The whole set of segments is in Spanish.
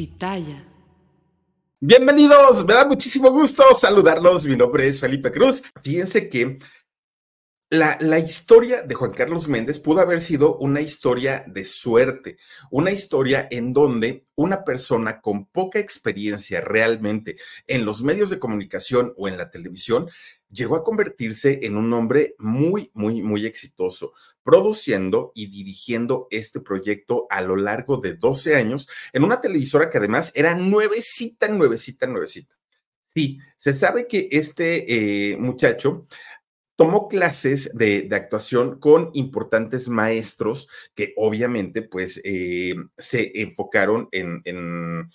Pitaya. Bienvenidos, me da muchísimo gusto saludarlos. Mi nombre es Felipe Cruz. Fíjense que la, historia de Juan Carlos Méndez pudo haber sido una historia de suerte, una historia en donde una persona con poca experiencia realmente en los medios de comunicación o en la televisión llegó a convertirse en un hombre muy, muy, muy exitoso, produciendo y dirigiendo este proyecto a lo largo de 12 años en una televisora que además era nuevecita, nuevecita, nuevecita. Sí, se sabe que este eh, muchacho tomó clases de, de, actuación con importantes maestros que obviamente pues eh, se enfocaron en, en,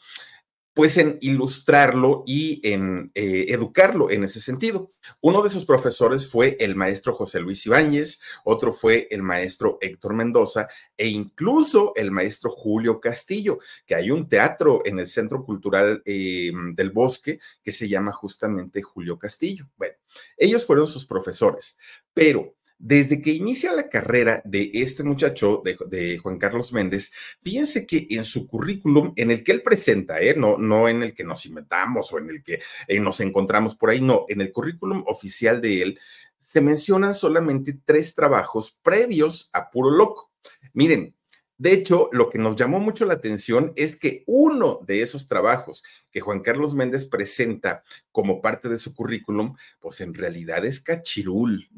pues en ilustrarlo y en eh, educarlo en ese sentido. Uno de sus profesores fue el maestro José Luis Ibáñez, otro fue el maestro Héctor Mendoza e incluso el maestro Julio Castillo, que hay un teatro en el Centro Cultural eh, del Bosque que se llama justamente Julio Castillo. Bueno, ellos fueron sus profesores, pero desde que inicia la carrera de este muchacho, de, Juan Carlos Méndez, fíjense que en su currículum, en el que él presenta, ¿eh? no, no en el que nos inventamos o en el que eh, nos encontramos por ahí, no, en el currículum oficial de él, se mencionan solamente tres trabajos previos a Puro Loco. Miren, de hecho, lo que nos llamó mucho la atención es que uno de esos trabajos que Juan Carlos Méndez presenta como parte de su currículum, pues en realidad es cachirul,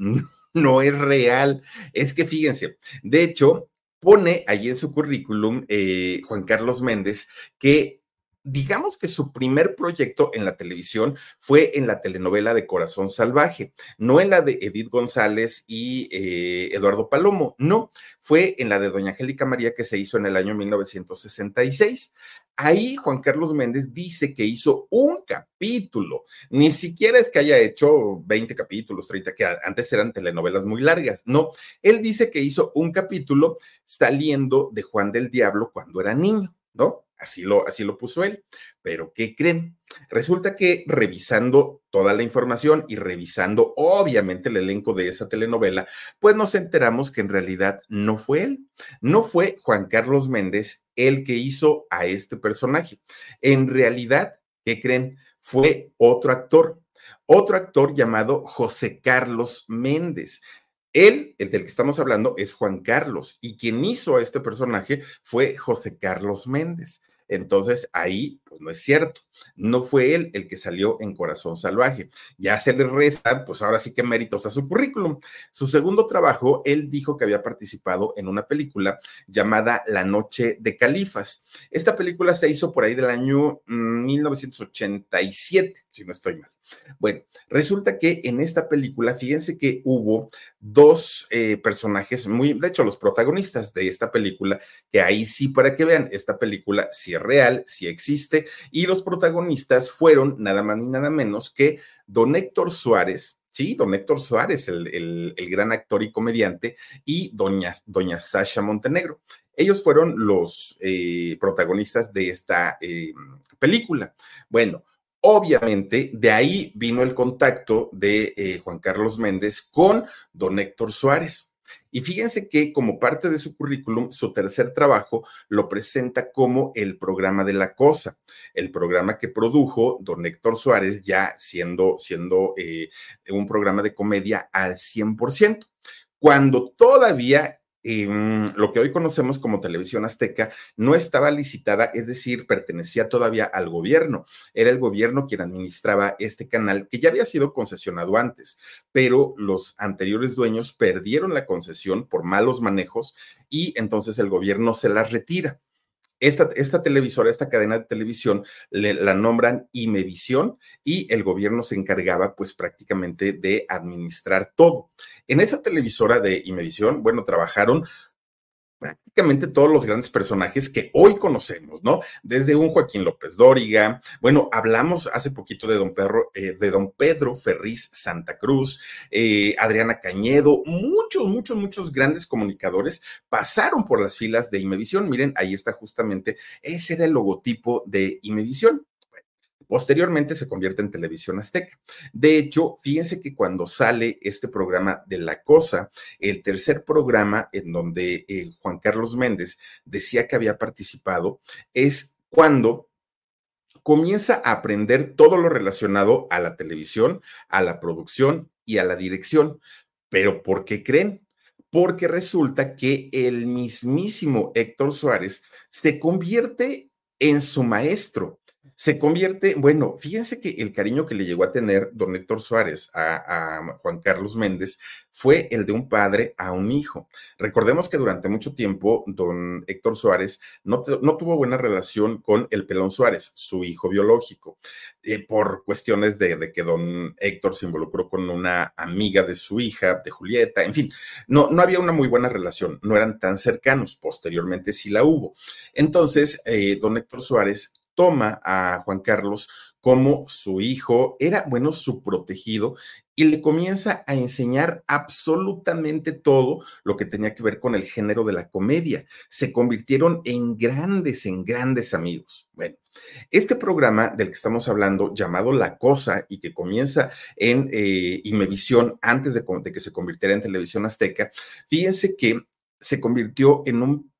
no es real. Es que fíjense, de hecho, pone allí en su currículum eh, Juan Carlos Méndez que digamos que su primer proyecto en la televisión fue en la telenovela de Corazón Salvaje, no en la de Edith González y eh, Eduardo Palomo, no, fue en la de Doña Angélica María que se hizo en el año 1966. Ahí Juan Carlos Méndez dice que hizo un capítulo, ni siquiera es que haya hecho 20 capítulos, 30, que antes eran telenovelas muy largas, no, él dice que hizo un capítulo saliendo de Juan del Diablo cuando era niño, ¿no? Así lo, así lo puso él. Pero, ¿qué creen? Resulta que revisando toda la información y revisando obviamente el elenco de esa telenovela, pues nos enteramos que en realidad no fue él, no fue Juan Carlos Méndez el que hizo a este personaje. En realidad, ¿qué creen? Fue otro actor, otro actor llamado José Carlos Méndez. Él, el del que estamos hablando, es Juan Carlos y quien hizo a este personaje fue José Carlos Méndez. Entonces ahí, pues no es cierto. No fue él el que salió en Corazón Salvaje. Ya se le resta, pues ahora sí que méritos a su currículum. Su segundo trabajo, él dijo que había participado en una película llamada La Noche de Califas. Esta película se hizo por ahí del año 1987, mm, si no estoy mal. Bueno, resulta que en esta película, fíjense que hubo dos eh, personajes muy, de hecho, los protagonistas de esta película, que ahí sí, para que vean, esta película sí es real, sí existe, y los protagonistas fueron nada más ni nada menos que don Héctor Suárez, Sí, don Héctor Suárez, el, el, gran actor y comediante, y doña, doña Sasha Montenegro. Ellos fueron los eh, protagonistas de esta eh, película. Bueno, Obviamente, de ahí vino el contacto de eh, Juan Carlos Méndez con don Héctor Suárez. Y fíjense que como parte de su currículum, su tercer trabajo lo presenta como el programa de la cosa, el programa que produjo don Héctor Suárez ya siendo, siendo eh, un programa de comedia al 100%, cuando todavía em, lo que hoy conocemos como Televisión Azteca no estaba licitada, es decir, pertenecía todavía al gobierno. Era el gobierno quien administraba este canal que ya había sido concesionado antes, pero los anteriores dueños perdieron la concesión por malos manejos y entonces el gobierno se la retira. Esta, esta, televisora, esta cadena de televisión, le, la nombran Imevisión y el gobierno se encargaba pues prácticamente de administrar todo. En esa televisora de Imevisión, bueno, trabajaron prácticamente todos los grandes personajes que hoy conocemos, ¿no? Desde un Joaquín López Dóriga, bueno, hablamos hace poquito de don, Pedro, eh, de don Pedro Ferriz Santa Cruz, eh, Adriana Cañedo, muchos, muchos, muchos grandes comunicadores pasaron por las filas de Imevisión. Miren, ahí está justamente, ese era el logotipo de Imevisión. Posteriormente se convierte en televisión azteca. De hecho, fíjense que cuando sale este programa de La Cosa, el tercer programa en donde eh, Juan Carlos Méndez decía que había participado, es cuando comienza a aprender todo lo relacionado a la televisión, a la producción y a la dirección. Pero ¿por qué creen? Porque resulta que el mismísimo Héctor Suárez se convierte en su maestro se convierte, bueno, fíjense que el cariño que le llegó a tener don Héctor Suárez a, Juan Carlos Méndez fue el de un padre a un hijo. Recordemos que durante mucho tiempo don Héctor Suárez no, no tuvo buena relación con el Pelón Suárez, su hijo biológico, eh, por cuestiones de, de, que don Héctor se involucró con una amiga de su hija, de Julieta, en fin, no, no había una muy buena relación, no eran tan cercanos, posteriormente sí la hubo. Entonces, eh, don Héctor Suárez toma a Juan Carlos como su hijo, era, bueno, su protegido, y le comienza a enseñar absolutamente todo lo que tenía que ver con el género de la comedia. Se convirtieron en grandes, en grandes amigos. Bueno, este programa del que estamos hablando, llamado La Cosa, y que comienza en eh, Imevisión antes de, de que se convirtiera en Televisión Azteca, fíjense que se convirtió en un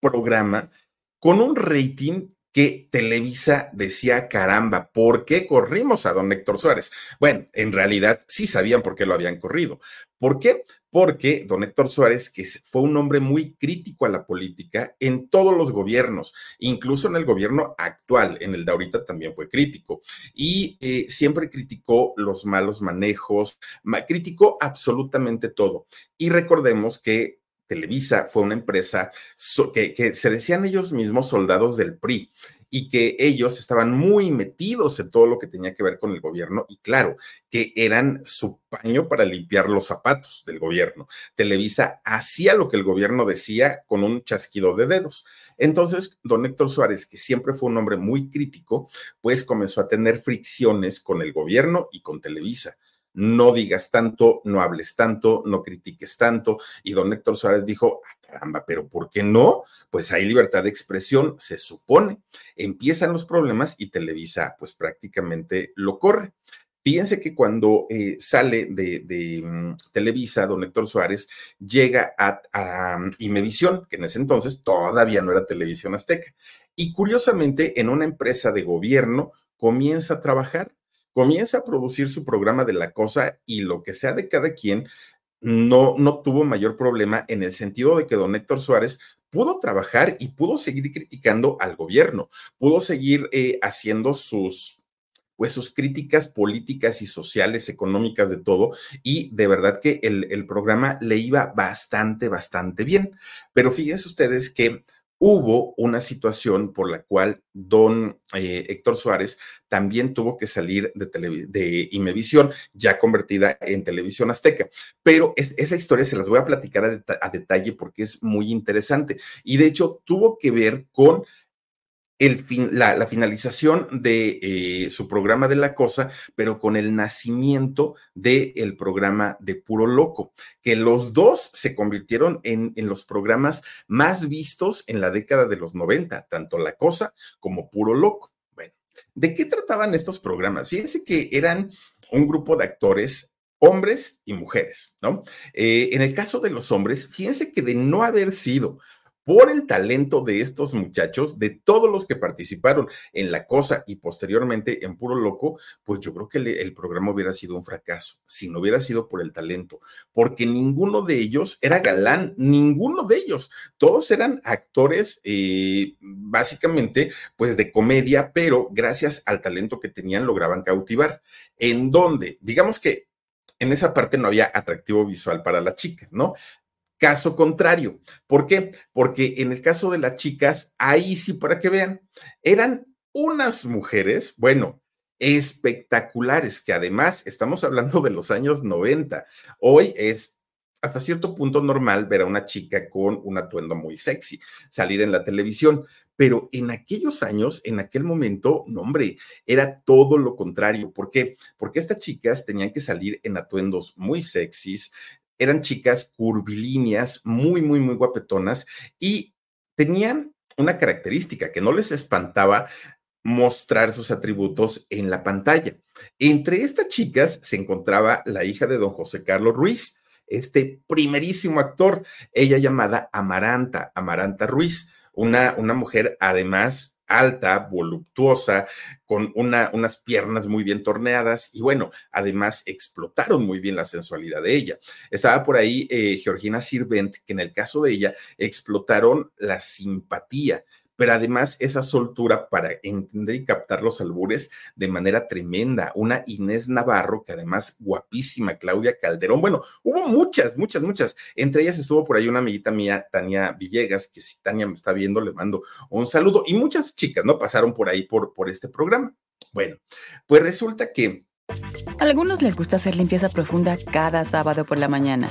programa con un rating que Televisa decía, caramba, ¿por qué corrimos a don Héctor Suárez? Bueno, en realidad sí sabían por qué lo habían corrido. ¿Por qué? Porque don Héctor Suárez, que fue un hombre muy crítico a la política en todos los gobiernos, incluso en el gobierno actual, en el de ahorita también fue crítico, y eh, siempre criticó los malos manejos, criticó absolutamente todo. Y recordemos que Televisa fue una empresa que, se decían ellos mismos soldados del PRI y que ellos estaban muy metidos en todo lo que tenía que ver con el gobierno y claro, que eran su paño para limpiar los zapatos del gobierno. Televisa hacía lo que el gobierno decía con un chasquido de dedos. Entonces, don Héctor Suárez, que siempre fue un hombre muy crítico, pues comenzó a tener fricciones con el gobierno y con Televisa no digas tanto, no hables tanto, no critiques tanto. Y don Héctor Suárez dijo, ah, caramba, pero ¿por qué no? Pues hay libertad de expresión, se supone. Empiezan los problemas y Televisa pues prácticamente lo corre. Fíjense que cuando eh, sale de, mm, Televisa, don Héctor Suárez llega a, a Imevisión, que en ese entonces todavía no era Televisión Azteca. Y curiosamente, en una empresa de gobierno comienza a trabajar comienza a producir su programa de la cosa y lo que sea de cada quien, no, no tuvo mayor problema en el sentido de que don Héctor Suárez pudo trabajar y pudo seguir criticando al gobierno, pudo seguir eh, haciendo sus pues sus críticas políticas y sociales, económicas, de todo, y de verdad que el, el programa le iba bastante, bastante bien. Pero fíjense ustedes que hubo una situación por la cual don eh, Héctor Suárez también tuvo que salir de, de Imevisión, ya convertida en televisión azteca. Pero esa historia se las voy a platicar a detalle porque es muy interesante. Y de hecho tuvo que ver con el fin, la, finalización de eh, su programa de la cosa, pero con el nacimiento del programa de Puro Loco, que los dos se convirtieron en, en, los programas más vistos en la década de los 90, tanto La Cosa como Puro Loco. Bueno, ¿de qué trataban estos programas? Fíjense que eran un grupo de actores hombres y mujeres, ¿no? Eh, en el caso de los hombres, fíjense que de no haber sido por el talento de estos muchachos, de todos los que participaron en La Cosa y posteriormente en Puro Loco, pues yo creo que el, programa hubiera sido un fracaso si no hubiera sido por el talento, porque ninguno de ellos era galán, ninguno de ellos, todos eran actores eh, básicamente pues de comedia, pero gracias al talento que tenían lograban cautivar. En donde, digamos que en esa parte no había atractivo visual para las chicas, ¿no? Caso contrario. ¿Por qué? Porque en el caso de las chicas, ahí sí, para que vean, eran unas mujeres, bueno, espectaculares, que además estamos hablando de los años 90. Hoy es hasta cierto punto normal ver a una chica con un atuendo muy sexy, salir en la televisión, pero en aquellos años, en aquel momento, no hombre, era todo lo contrario. ¿Por qué? Porque estas chicas tenían que salir en atuendos muy sexys, eran chicas curvilíneas, muy, muy, muy guapetonas y tenían una característica que no les espantaba mostrar sus atributos en la pantalla. Entre estas chicas se encontraba la hija de don José Carlos Ruiz, este primerísimo actor, ella llamada Amaranta, Amaranta Ruiz, una, una mujer además alta, voluptuosa, con una, unas piernas muy bien torneadas y bueno, además explotaron muy bien la sensualidad de ella. Estaba por ahí eh, Georgina Sirvent, que en el caso de ella explotaron la simpatía pero además esa soltura para entender y captar los albures de manera tremenda. Una Inés Navarro, que además guapísima, Claudia Calderón. Bueno, hubo muchas, muchas, muchas. Entre ellas estuvo por ahí una amiguita mía, Tania Villegas, que si Tania me está viendo, le mando un saludo. Y muchas chicas, ¿no? Pasaron por ahí por, por este programa. Bueno, pues resulta que... A algunos les gusta hacer limpieza profunda cada sábado por la mañana.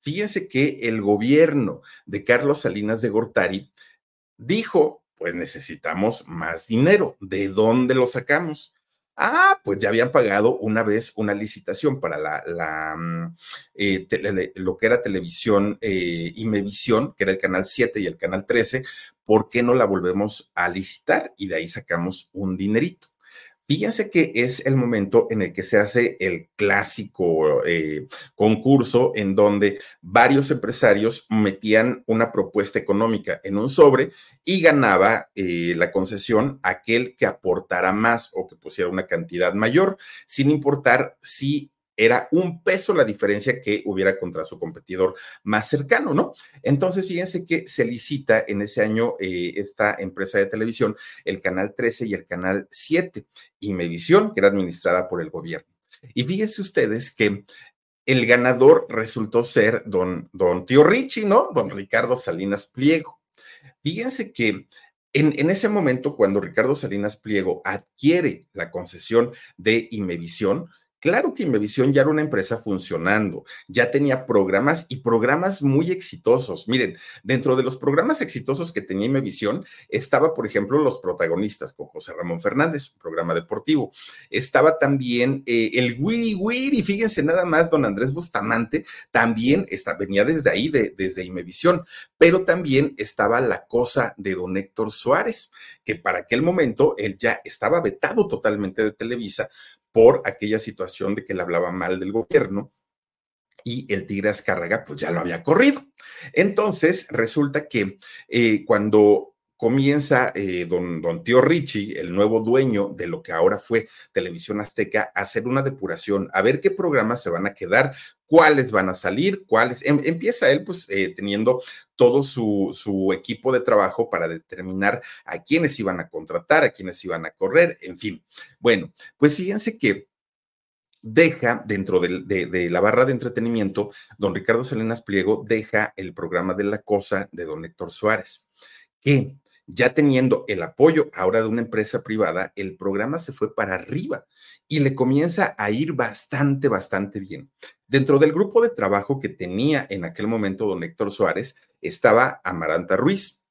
Fíjense que el gobierno de Carlos Salinas de Gortari dijo, pues necesitamos más dinero. ¿De dónde lo sacamos? Ah, pues ya habían pagado una vez una licitación para la, mm, eh, lo que era televisión eh, Imevisión, que era el canal 7 y el canal 13. ¿Por qué no la volvemos a licitar? Y de ahí sacamos un dinerito. Fíjense que es el momento en el que se hace el clásico eh, concurso en donde varios empresarios metían una propuesta económica en un sobre y ganaba eh, la concesión aquel que aportara más o que pusiera una cantidad mayor, sin importar si era un peso la diferencia que hubiera contra su competidor más cercano, ¿no? Entonces, fíjense que se licita en ese año eh, esta empresa de televisión, el Canal 13 y el Canal 7, y Mevisión, que era administrada por el gobierno. Y fíjense ustedes que el ganador resultó ser don, don Tío Richie, ¿no? Don Ricardo Salinas Pliego. Fíjense que en, en, ese momento, cuando Ricardo Salinas Pliego adquiere la concesión de Imevisión, Claro que Imevisión ya era una empresa funcionando, ya tenía programas y programas muy exitosos. Miren, dentro de los programas exitosos que tenía Imevisión estaba, por ejemplo, Los Protagonistas con José Ramón Fernández, un programa deportivo. Estaba también eh, el Wiri Wiri, fíjense nada más, don Andrés Bustamante también venía desde ahí, de, desde Imevisión, pero también estaba la cosa de don Héctor Suárez, que para aquel momento él ya estaba vetado totalmente de Televisa por aquella situación de que le hablaba mal del gobierno y el Tigre Azcárraga pues ya lo había corrido. Entonces resulta que eh, cuando comienza eh, don, Tío Richie, el nuevo dueño de lo que ahora fue Televisión Azteca, a hacer una depuración, a ver qué programas se van a quedar, cuáles van a salir, cuáles. Em, empieza él pues eh, teniendo todo su, su, equipo de trabajo para determinar a quiénes iban a contratar, a quiénes iban a correr, en fin. Bueno, pues fíjense que deja dentro de, de, la barra de entretenimiento, don Ricardo Salinas Pliego deja el programa de la cosa de don Héctor Suárez, que ya teniendo el apoyo ahora de una empresa privada, el programa se fue para arriba y le comienza a ir bastante, bastante bien. Dentro del grupo de trabajo que tenía en aquel momento don Héctor Suárez estaba Amaranta Ruiz.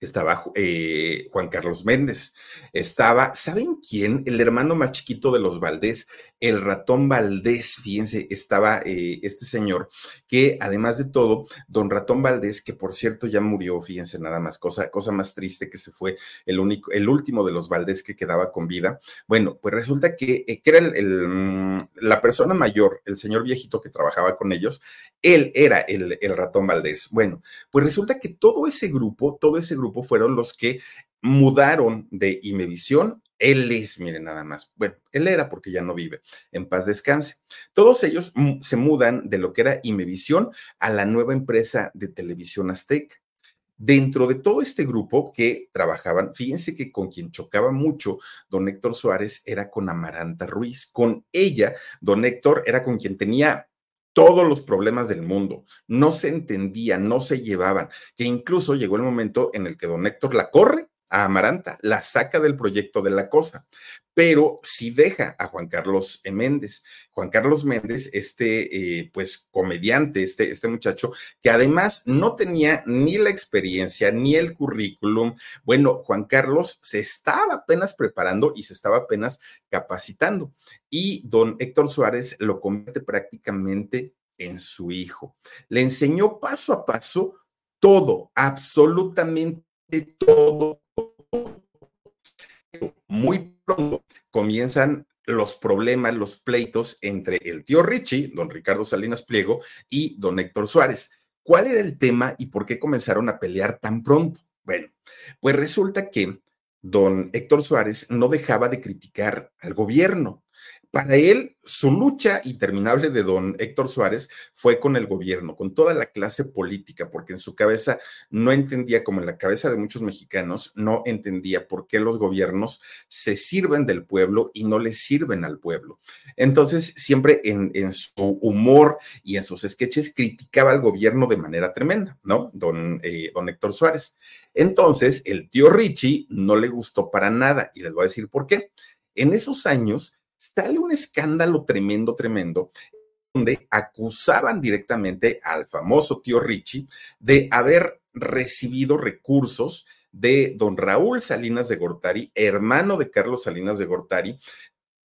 Estaba eh, Juan Carlos Méndez, estaba, ¿saben quién? El hermano más chiquito de los Valdés, el ratón Valdés, fíjense, estaba eh, este señor, que además de todo, don ratón Valdés, que por cierto ya murió, fíjense nada más, cosa, cosa más triste que se fue el único, el último de los Valdés que quedaba con vida. Bueno, pues resulta que, eh, era el, mm, la persona mayor, el señor viejito que trabajaba con ellos, él era el, el ratón Valdés. Bueno, pues resulta que todo ese grupo, todo ese grupo fueron los que mudaron de Imevisión él es, miren nada más. Bueno, él era porque ya no vive. En paz descanse. Todos ellos se mudan de lo que era Imevisión a la nueva empresa de televisión Azteca. Dentro de todo este grupo que trabajaban, fíjense que con quien chocaba mucho don Héctor Suárez era con Amaranta Ruiz. Con ella, don Héctor era con quien tenía todos los problemas del mundo. No se entendían, no se llevaban, que incluso llegó el momento en el que don Héctor la corre a Amaranta, la saca del proyecto de la cosa, pero sí deja a Juan Carlos Méndez. Juan Carlos Méndez, este, eh, pues, comediante, este, este muchacho, que además no tenía ni la experiencia ni el currículum. Bueno, Juan Carlos se estaba apenas preparando y se estaba apenas capacitando. Y don Héctor Suárez lo convierte prácticamente en su hijo. Le enseñó paso a paso todo, absolutamente todo muy pronto comienzan los problemas, los pleitos entre el tío Richie, don Ricardo Salinas Pliego, y don Héctor Suárez. ¿Cuál era el tema y por qué comenzaron a pelear tan pronto? Bueno, pues resulta que don Héctor Suárez no dejaba de criticar al gobierno. Para él, su lucha interminable de don Héctor Suárez fue con el gobierno, con toda la clase política, porque en su cabeza no entendía, como en la cabeza de muchos mexicanos, no entendía por qué los gobiernos se sirven del pueblo y no le sirven al pueblo. Entonces, siempre en, su humor y en sus sketches criticaba al gobierno de manera tremenda, ¿no? Don, eh, don Héctor Suárez. Entonces, el tío Richie no le gustó para nada y les voy a decir por qué. En esos años, sale un escándalo tremendo, tremendo, donde acusaban directamente al famoso tío Richie de haber recibido recursos de don Raúl Salinas de Gortari, hermano de Carlos Salinas de Gortari,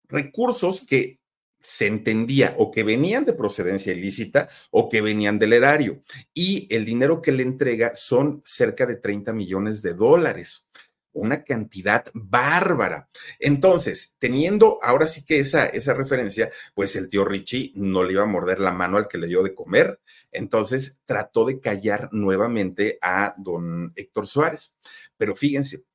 recursos que se entendía o que venían de procedencia ilícita o que venían del erario. Y el dinero que le entrega son cerca de 30 millones de dólares una cantidad bárbara. Entonces, teniendo ahora sí que esa, esa referencia, pues el tío Richie no le iba a morder la mano al que le dio de comer. Entonces, trató de callar nuevamente a don Héctor Suárez. Pero fíjense,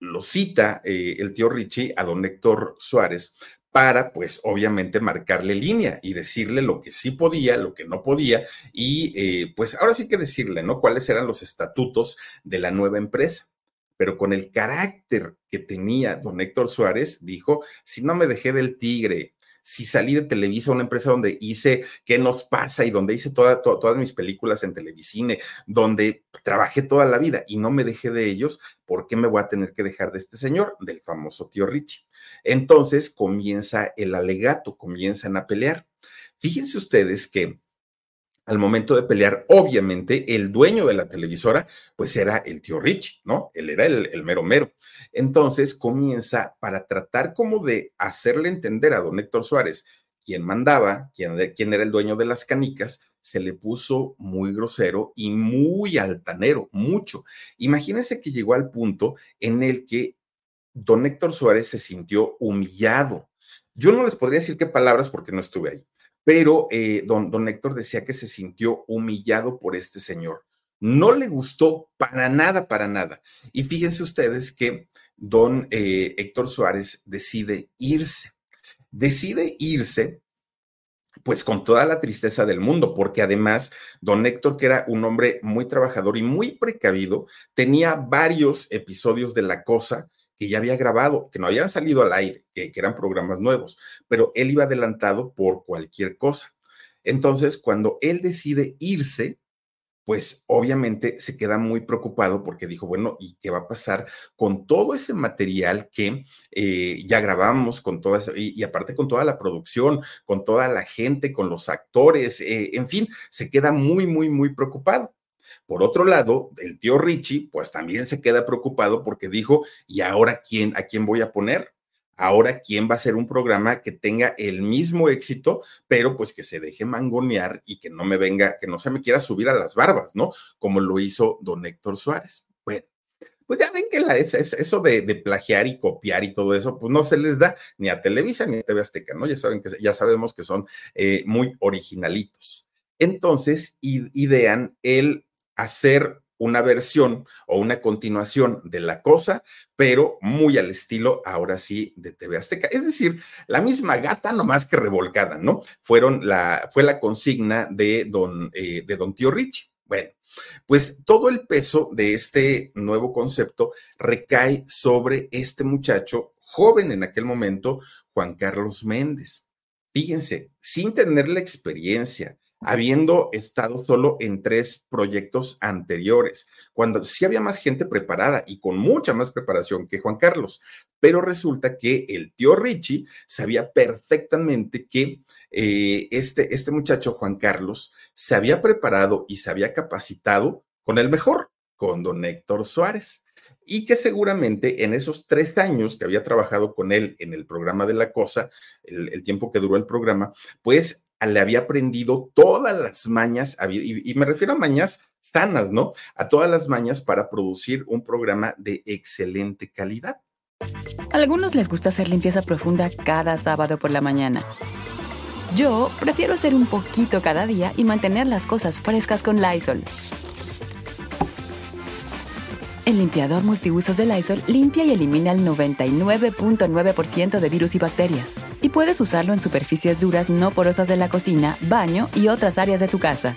lo cita eh, el tío Richie a don Héctor Suárez para, pues, obviamente marcarle línea y decirle lo que sí podía, lo que no podía, y eh, pues ahora sí que decirle, ¿no? Cuáles eran los estatutos de la nueva empresa pero con el carácter que tenía don Héctor Suárez, dijo, si no me dejé del tigre, si salí de Televisa, una empresa donde hice qué nos pasa y donde hice todas mis películas en Televisine, donde trabajé toda la vida y no me dejé de ellos, ¿por qué me voy a tener que dejar de este señor, del famoso tío Richie? Entonces comienza el alegato, comienzan a pelear. Fíjense ustedes que al momento de pelear, obviamente el dueño de la televisora, pues era el tío Rich, ¿no? Él era el, mero mero. Entonces comienza para tratar como de hacerle entender a don Héctor Suárez quién mandaba, quién, quién era el dueño de las canicas, se le puso muy grosero y muy altanero, mucho. Imagínense que llegó al punto en el que don Héctor Suárez se sintió humillado. Yo no les podría decir qué palabras porque no estuve ahí, pero eh, don, don Héctor decía que se sintió humillado por este señor. No le gustó para nada, para nada. Y fíjense ustedes que don eh, Héctor Suárez decide irse. Decide irse pues con toda la tristeza del mundo, porque además don Héctor, que era un hombre muy trabajador y muy precavido, tenía varios episodios de la cosa ya había grabado, que no habían salido al aire, que, eran programas nuevos, pero él iba adelantado por cualquier cosa. Entonces, cuando él decide irse, pues obviamente se queda muy preocupado porque dijo, bueno, ¿y qué va a pasar con todo ese material que eh, ya grabamos, con todas, y, aparte con toda la producción, con toda la gente, con los actores, eh, en fin, se queda muy, muy, muy preocupado. Por otro lado, el tío Richie, pues también se queda preocupado porque dijo, ¿y ahora quién, a quién voy a poner? Ahora, ¿quién va a hacer un programa que tenga el mismo éxito, pero pues que se deje mangonear y que no me venga, que no se me quiera subir a las barbas, ¿no? Como lo hizo don Héctor Suárez. Bueno, pues ya ven que la, eso de, plagiar y copiar y todo eso, pues no se les da ni a Televisa ni a TV Azteca, ¿no? Ya saben que ya sabemos que son eh, muy originalitos. Entonces, idean el hacer una versión o una continuación de la cosa, pero muy al estilo, ahora sí, de TV Azteca. Es decir, la misma gata, nomás que revolcada, ¿no? Fueron la, fue la consigna de don, eh, de don Tío Rich. Bueno, pues todo el peso de este nuevo concepto recae sobre este muchacho joven en aquel momento, Juan Carlos Méndez. Fíjense, sin tener la experiencia, habiendo estado solo en tres proyectos anteriores, cuando sí había más gente preparada y con mucha más preparación que Juan Carlos. Pero resulta que el tío Richie sabía perfectamente que eh, este, este muchacho Juan Carlos se había preparado y se había capacitado con el mejor, con don Héctor Suárez y que seguramente en esos tres años que había trabajado con él en el programa de la cosa, el, el, tiempo que duró el programa, pues le había aprendido todas las mañas, y, me refiero a mañas sanas, ¿no? A todas las mañas para producir un programa de excelente calidad. A algunos les gusta hacer limpieza profunda cada sábado por la mañana. Yo prefiero hacer un poquito cada día y mantener las cosas frescas con Lysol. El limpiador multiusos de Lysol limpia y elimina el 99.9% de virus y bacterias. Y puedes usarlo en superficies duras no porosas de la cocina, baño y otras áreas de tu casa.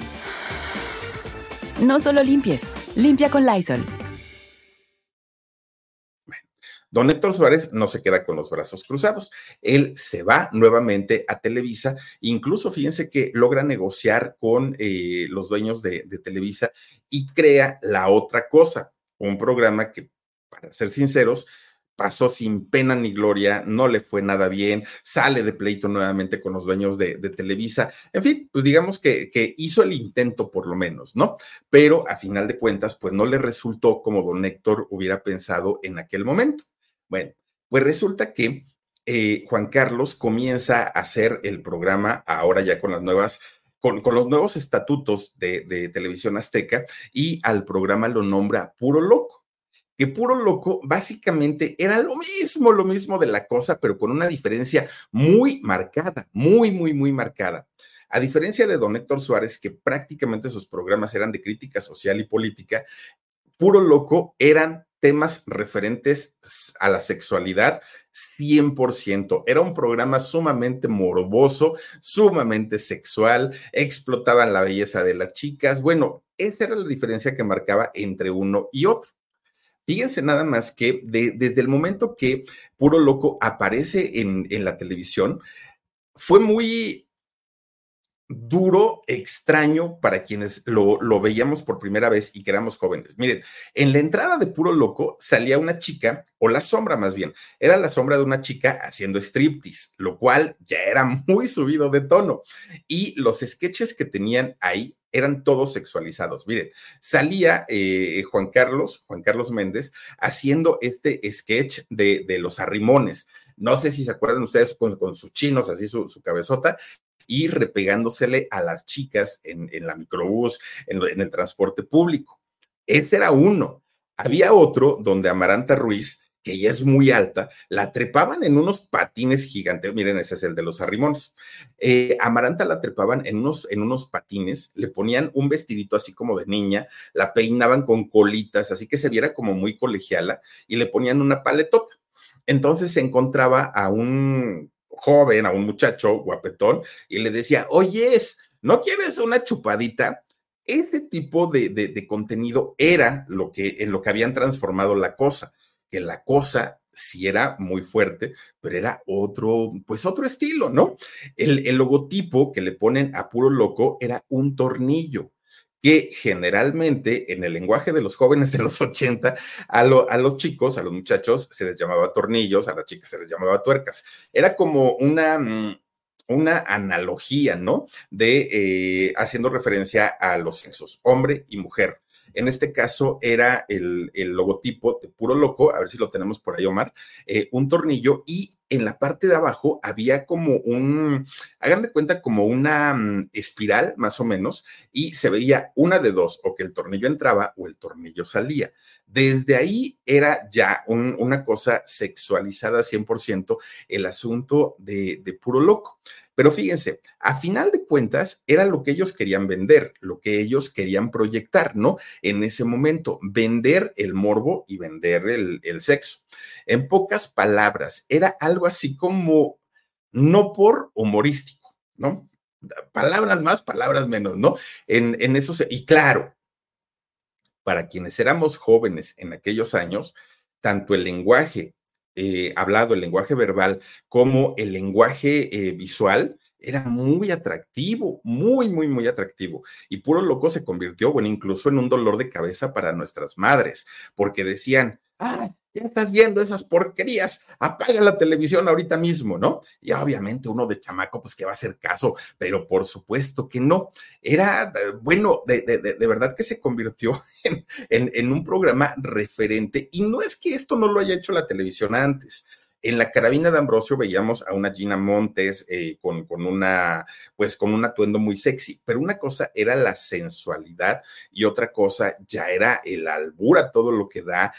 No solo limpies, limpia con Lysol. Don Héctor Suárez no se queda con los brazos cruzados. Él se va nuevamente a Televisa. Incluso fíjense que logra negociar con eh, los dueños de Televisa y crea la otra cosa, un programa que, para ser sinceros, pasó sin pena ni gloria, no le fue nada bien, sale de pleito nuevamente con los dueños de, Televisa, en fin, pues digamos que, que, hizo el intento por lo menos, ¿no? Pero a final de cuentas, pues no le resultó como don Héctor hubiera pensado en aquel momento. Bueno, pues resulta que eh, Juan Carlos comienza a hacer el programa ahora ya con las nuevas con, los nuevos estatutos de, Televisión Azteca y al programa lo nombra Puro Loco. Que Puro Loco básicamente era lo mismo, lo mismo de la cosa, pero con una diferencia muy marcada, muy, muy, muy marcada. A diferencia de don Héctor Suárez, que prácticamente sus programas eran de crítica social y política, Puro Loco eran temas referentes a la sexualidad 100%. Era un programa sumamente morboso, sumamente sexual, explotaban la belleza de las chicas. Bueno, esa era la diferencia que marcaba entre uno y otro. Fíjense nada más que desde el momento que Puro Loco aparece en la televisión, fue muy duro, extraño para quienes lo, lo, veíamos por primera vez y que éramos jóvenes. Miren, en la entrada de Puro Loco salía una chica, o la sombra más bien, era la sombra de una chica haciendo striptease, lo cual ya era muy subido de tono. Y los sketches que tenían ahí eran todos sexualizados. Miren, salía eh, Juan Carlos, Juan Carlos Méndez, haciendo este sketch de, de los arrimones. No sé si se acuerdan ustedes con, con sus chinos, así su, su, cabezota, y repegándosele a las chicas en, la microbús, en, en el transporte público. Ese era uno. Había otro donde Amaranta Ruiz que ella es muy alta, la trepaban en unos patines gigantes. Miren, ese es el de los arrimones. Eh, Amaranta la trepaban en unos, en unos patines, le ponían un vestidito así como de niña, la peinaban con colitas, así que se viera como muy colegiala, y le ponían una paletota. Entonces se encontraba a un joven, a un muchacho guapetón, y le decía, oyes, ¿no quieres una chupadita? Ese tipo de, de, contenido era lo que, en lo que habían transformado la cosa, que la cosa sí era muy fuerte, pero era otro, pues otro estilo, ¿no? El, el logotipo que le ponen a puro loco era un tornillo que generalmente en el lenguaje de los jóvenes de los 80, a, a, los chicos, a los muchachos, se les llamaba tornillos, a las chicas se les llamaba tuercas. Era como una, mm, una analogía, ¿no? De eh, haciendo referencia a los sexos, hombre y mujer. En este caso era el, logotipo de puro loco, a ver si lo tenemos por ahí, Omar, eh, un tornillo y en la parte de abajo había como un, hagan de cuenta, como una mm, espiral más o menos, y se veía una de dos, o que el tornillo entraba o el tornillo salía. Desde ahí era ya una cosa sexualizada 100% el asunto de, de puro loco. Pero fíjense, a final de cuentas era lo que ellos querían vender, lo que ellos querían proyectar, ¿no? En ese momento, vender el morbo y vender el, sexo. En pocas palabras, era algo así como no por humorístico, ¿no? Palabras más, palabras menos, ¿no? En, en eso, y claro, para quienes éramos jóvenes en aquellos años, tanto el lenguaje eh, hablado, el lenguaje verbal, como el lenguaje eh, visual, era muy atractivo, muy, muy, muy atractivo. Y puro loco se convirtió, bueno, incluso en un dolor de cabeza para nuestras madres, porque decían, ah, ya estás viendo esas porquerías, apaga la televisión ahorita mismo, ¿no? Y obviamente uno de chamaco, pues que va a hacer caso, pero por supuesto que no. Era, eh, bueno, de, de, verdad que se convirtió en, en, un programa referente y no es que esto no lo haya hecho la televisión antes. En la carabina de Ambrosio veíamos a una Gina Montes eh, con, con, una, pues con un atuendo muy sexy, pero una cosa era la sensualidad y otra cosa ya era el albura, todo lo que da,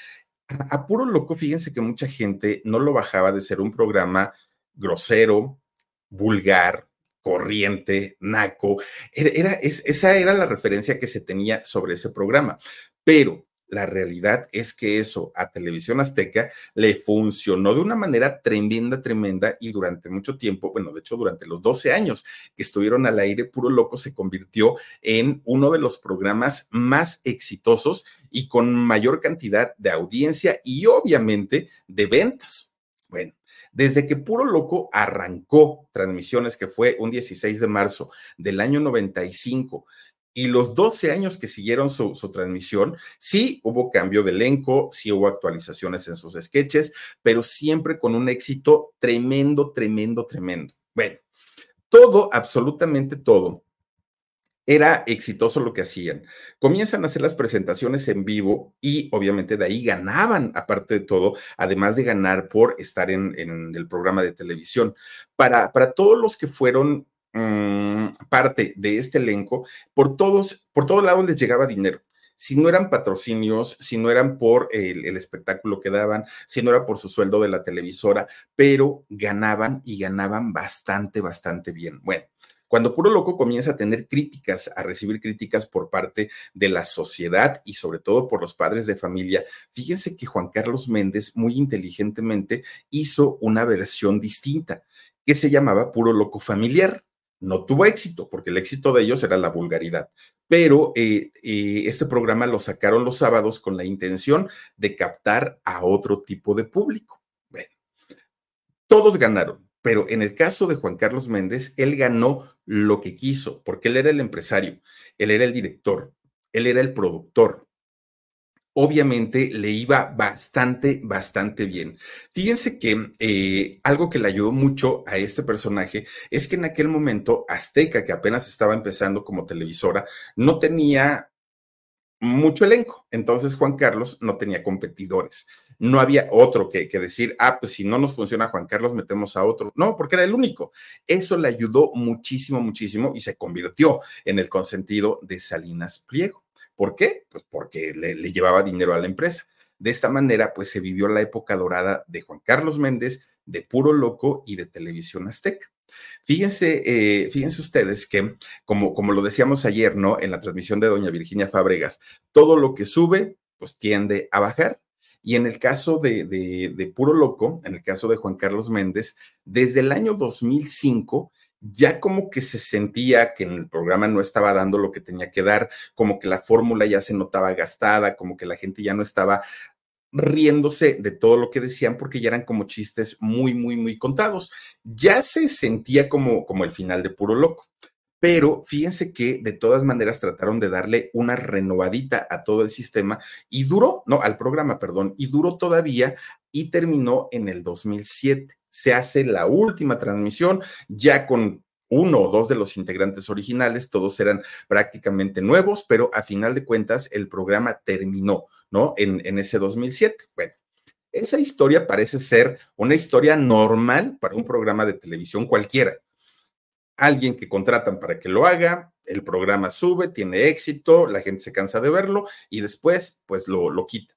a puro loco, fíjense que mucha gente no lo bajaba de ser un programa grosero, vulgar, corriente, naco. Era, esa era la referencia que se tenía sobre ese programa. Pero la realidad es que eso a Televisión Azteca le funcionó de una manera tremenda, tremenda y durante mucho tiempo, bueno, de hecho durante los 12 años que estuvieron al aire, Puro Loco se convirtió en uno de los programas más exitosos y con mayor cantidad de audiencia y obviamente de ventas. Bueno, desde que Puro Loco arrancó transmisiones, que fue un 16 de marzo del año 95, y los 12 años que siguieron su, transmisión, sí hubo cambio de elenco, sí hubo actualizaciones en sus sketches, pero siempre con un éxito tremendo, tremendo, tremendo. Bueno, todo, absolutamente todo, era exitoso lo que hacían. Comienzan a hacer las presentaciones en vivo y obviamente de ahí ganaban, aparte de todo, además de ganar por estar en, el programa de televisión. Para, para todos los que fueron Mm, parte de este elenco, por todos, por todos lados les llegaba dinero. Si no eran patrocinios, si no eran por el, el, espectáculo que daban, si no era por su sueldo de la televisora, pero ganaban y ganaban bastante, bastante bien. Bueno, cuando Puro Loco comienza a tener críticas, a recibir críticas por parte de la sociedad y sobre todo por los padres de familia, fíjense que Juan Carlos Méndez muy inteligentemente hizo una versión distinta que se llamaba Puro Loco Familiar no tuvo éxito, porque el éxito de ellos era la vulgaridad. Pero eh, eh, este programa lo sacaron los sábados con la intención de captar a otro tipo de público. Bueno, todos ganaron, pero en el caso de Juan Carlos Méndez, él ganó lo que quiso, porque él era el empresario, él era el director, él era el productor, obviamente le iba bastante, bastante bien. Fíjense que eh, algo que le ayudó mucho a este personaje es que en aquel momento Azteca, que apenas estaba empezando como televisora, no tenía mucho elenco. Entonces Juan Carlos no tenía competidores. No había otro que, que, decir, ah, pues si no nos funciona Juan Carlos, metemos a otro. No, porque era el único. Eso le ayudó muchísimo, muchísimo y se convirtió en el consentido de Salinas Pliego. ¿Por qué? Pues porque le, llevaba dinero a la empresa. De esta manera, pues se vivió la época dorada de Juan Carlos Méndez, de Puro Loco y de Televisión Azteca. Fíjense, eh, fíjense ustedes que, como, como lo decíamos ayer, ¿no? En la transmisión de doña Virginia Fábregas, todo lo que sube, pues tiende a bajar. Y en el caso de, de, de, Puro Loco, en el caso de Juan Carlos Méndez, desde el año 2005 ya como que se sentía que en el programa no estaba dando lo que tenía que dar, como que la fórmula ya se notaba gastada, como que la gente ya no estaba riéndose de todo lo que decían porque ya eran como chistes muy, muy, muy contados. Ya se sentía como, como el final de puro loco. Pero fíjense que de todas maneras trataron de darle una renovadita a todo el sistema y duró, no, al programa, perdón, y duró todavía y terminó en el 2007 se hace la última transmisión ya con uno o dos de los integrantes originales, todos eran prácticamente nuevos, pero a final de cuentas el programa terminó, ¿no? En, ese 2007. Bueno, esa historia parece ser una historia normal para un programa de televisión cualquiera. Alguien que contratan para que lo haga, el programa sube, tiene éxito, la gente se cansa de verlo y después pues lo, lo quita.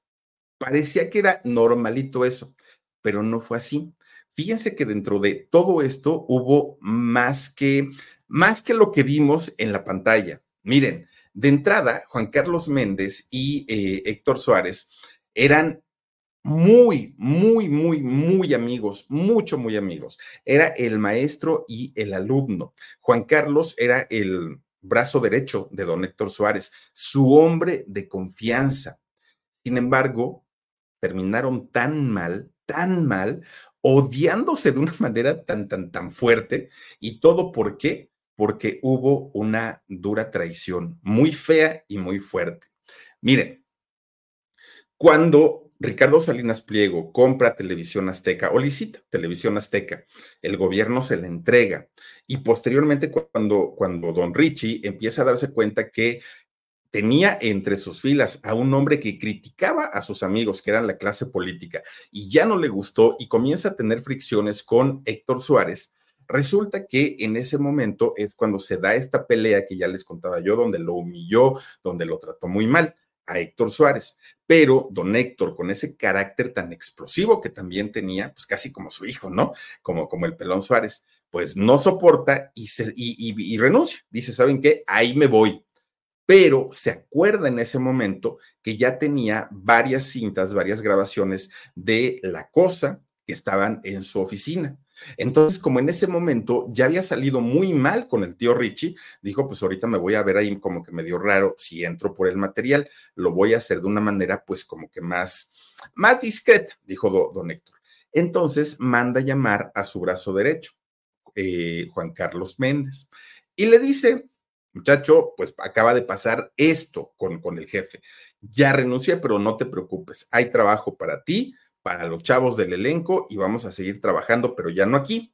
Parecía que era normalito eso, pero no fue así. Fíjense que dentro de todo esto hubo más que, más que lo que vimos en la pantalla. Miren, de entrada, Juan Carlos Méndez y eh, Héctor Suárez eran muy, muy, muy, muy amigos, mucho, muy amigos. Era el maestro y el alumno. Juan Carlos era el brazo derecho de don Héctor Suárez, su hombre de confianza. Sin embargo, terminaron tan mal, tan mal, odiándose de una manera tan, tan, tan fuerte. ¿Y todo por qué? Porque hubo una dura traición, muy fea y muy fuerte. Miren, cuando Ricardo Salinas Pliego compra Televisión Azteca o licita Televisión Azteca, el gobierno se la entrega y posteriormente cuando, cuando don Richie empieza a darse cuenta que tenía entre sus filas a un hombre que criticaba a sus amigos, que eran la clase política, y ya no le gustó y comienza a tener fricciones con Héctor Suárez. Resulta que en ese momento es cuando se da esta pelea que ya les contaba yo, donde lo humilló, donde lo trató muy mal a Héctor Suárez. Pero don Héctor, con ese carácter tan explosivo que también tenía, pues casi como su hijo, ¿no? Como, como el pelón Suárez, pues no soporta y, y renuncia. Dice, ¿saben qué? Ahí me voy pero se acuerda en ese momento que ya tenía varias cintas, varias grabaciones de la cosa que estaban en su oficina. Entonces, como en ese momento ya había salido muy mal con el tío Richie, dijo, pues ahorita me voy a ver ahí como que medio raro si entro por el material, lo voy a hacer de una manera pues como que más, más discreta, dijo don Héctor. Entonces manda llamar a su brazo derecho, eh, Juan Carlos Méndez, y le dice, muchacho, pues acaba de pasar esto con, con el jefe. Ya renuncié, pero no te preocupes, hay trabajo para ti, para los chavos del elenco y vamos a seguir trabajando, pero ya no aquí.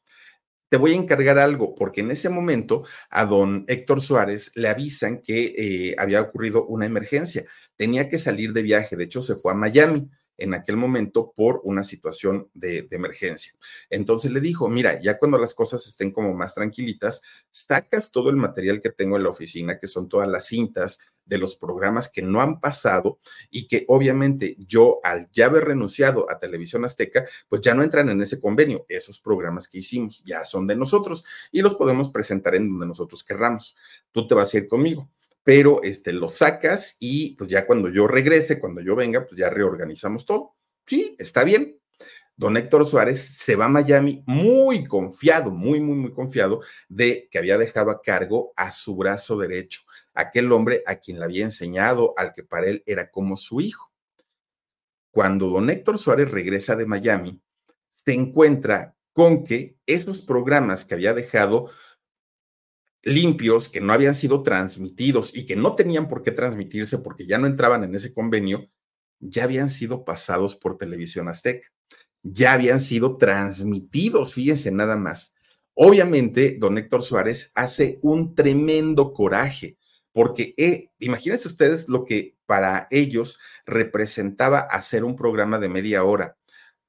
Te voy a encargar algo, porque en ese momento a don Héctor Suárez le avisan que eh, había ocurrido una emergencia. Tenía que salir de viaje, de hecho se fue a Miami en aquel momento por una situación de, emergencia. Entonces le dijo, mira, ya cuando las cosas estén como más tranquilitas, sacas todo el material que tengo en la oficina, que son todas las cintas de los programas que no han pasado y que obviamente yo al ya haber renunciado a Televisión Azteca, pues ya no entran en ese convenio. Esos programas que hicimos ya son de nosotros y los podemos presentar en donde nosotros querramos. Tú te vas a ir conmigo pero este, lo sacas y pues ya cuando yo regrese, cuando yo venga, pues ya reorganizamos todo. Sí, está bien. Don Héctor Suárez se va a Miami muy confiado, muy, muy, muy confiado de que había dejado a cargo a su brazo derecho, aquel hombre a quien le había enseñado, al que para él era como su hijo. Cuando don Héctor Suárez regresa de Miami, se encuentra con que esos programas que había dejado limpios que no habían sido transmitidos y que no tenían por qué transmitirse porque ya no entraban en ese convenio, ya habían sido pasados por televisión azteca, ya habían sido transmitidos, fíjense nada más. Obviamente, don Héctor Suárez hace un tremendo coraje, porque eh, imagínense ustedes lo que para ellos representaba hacer un programa de media hora,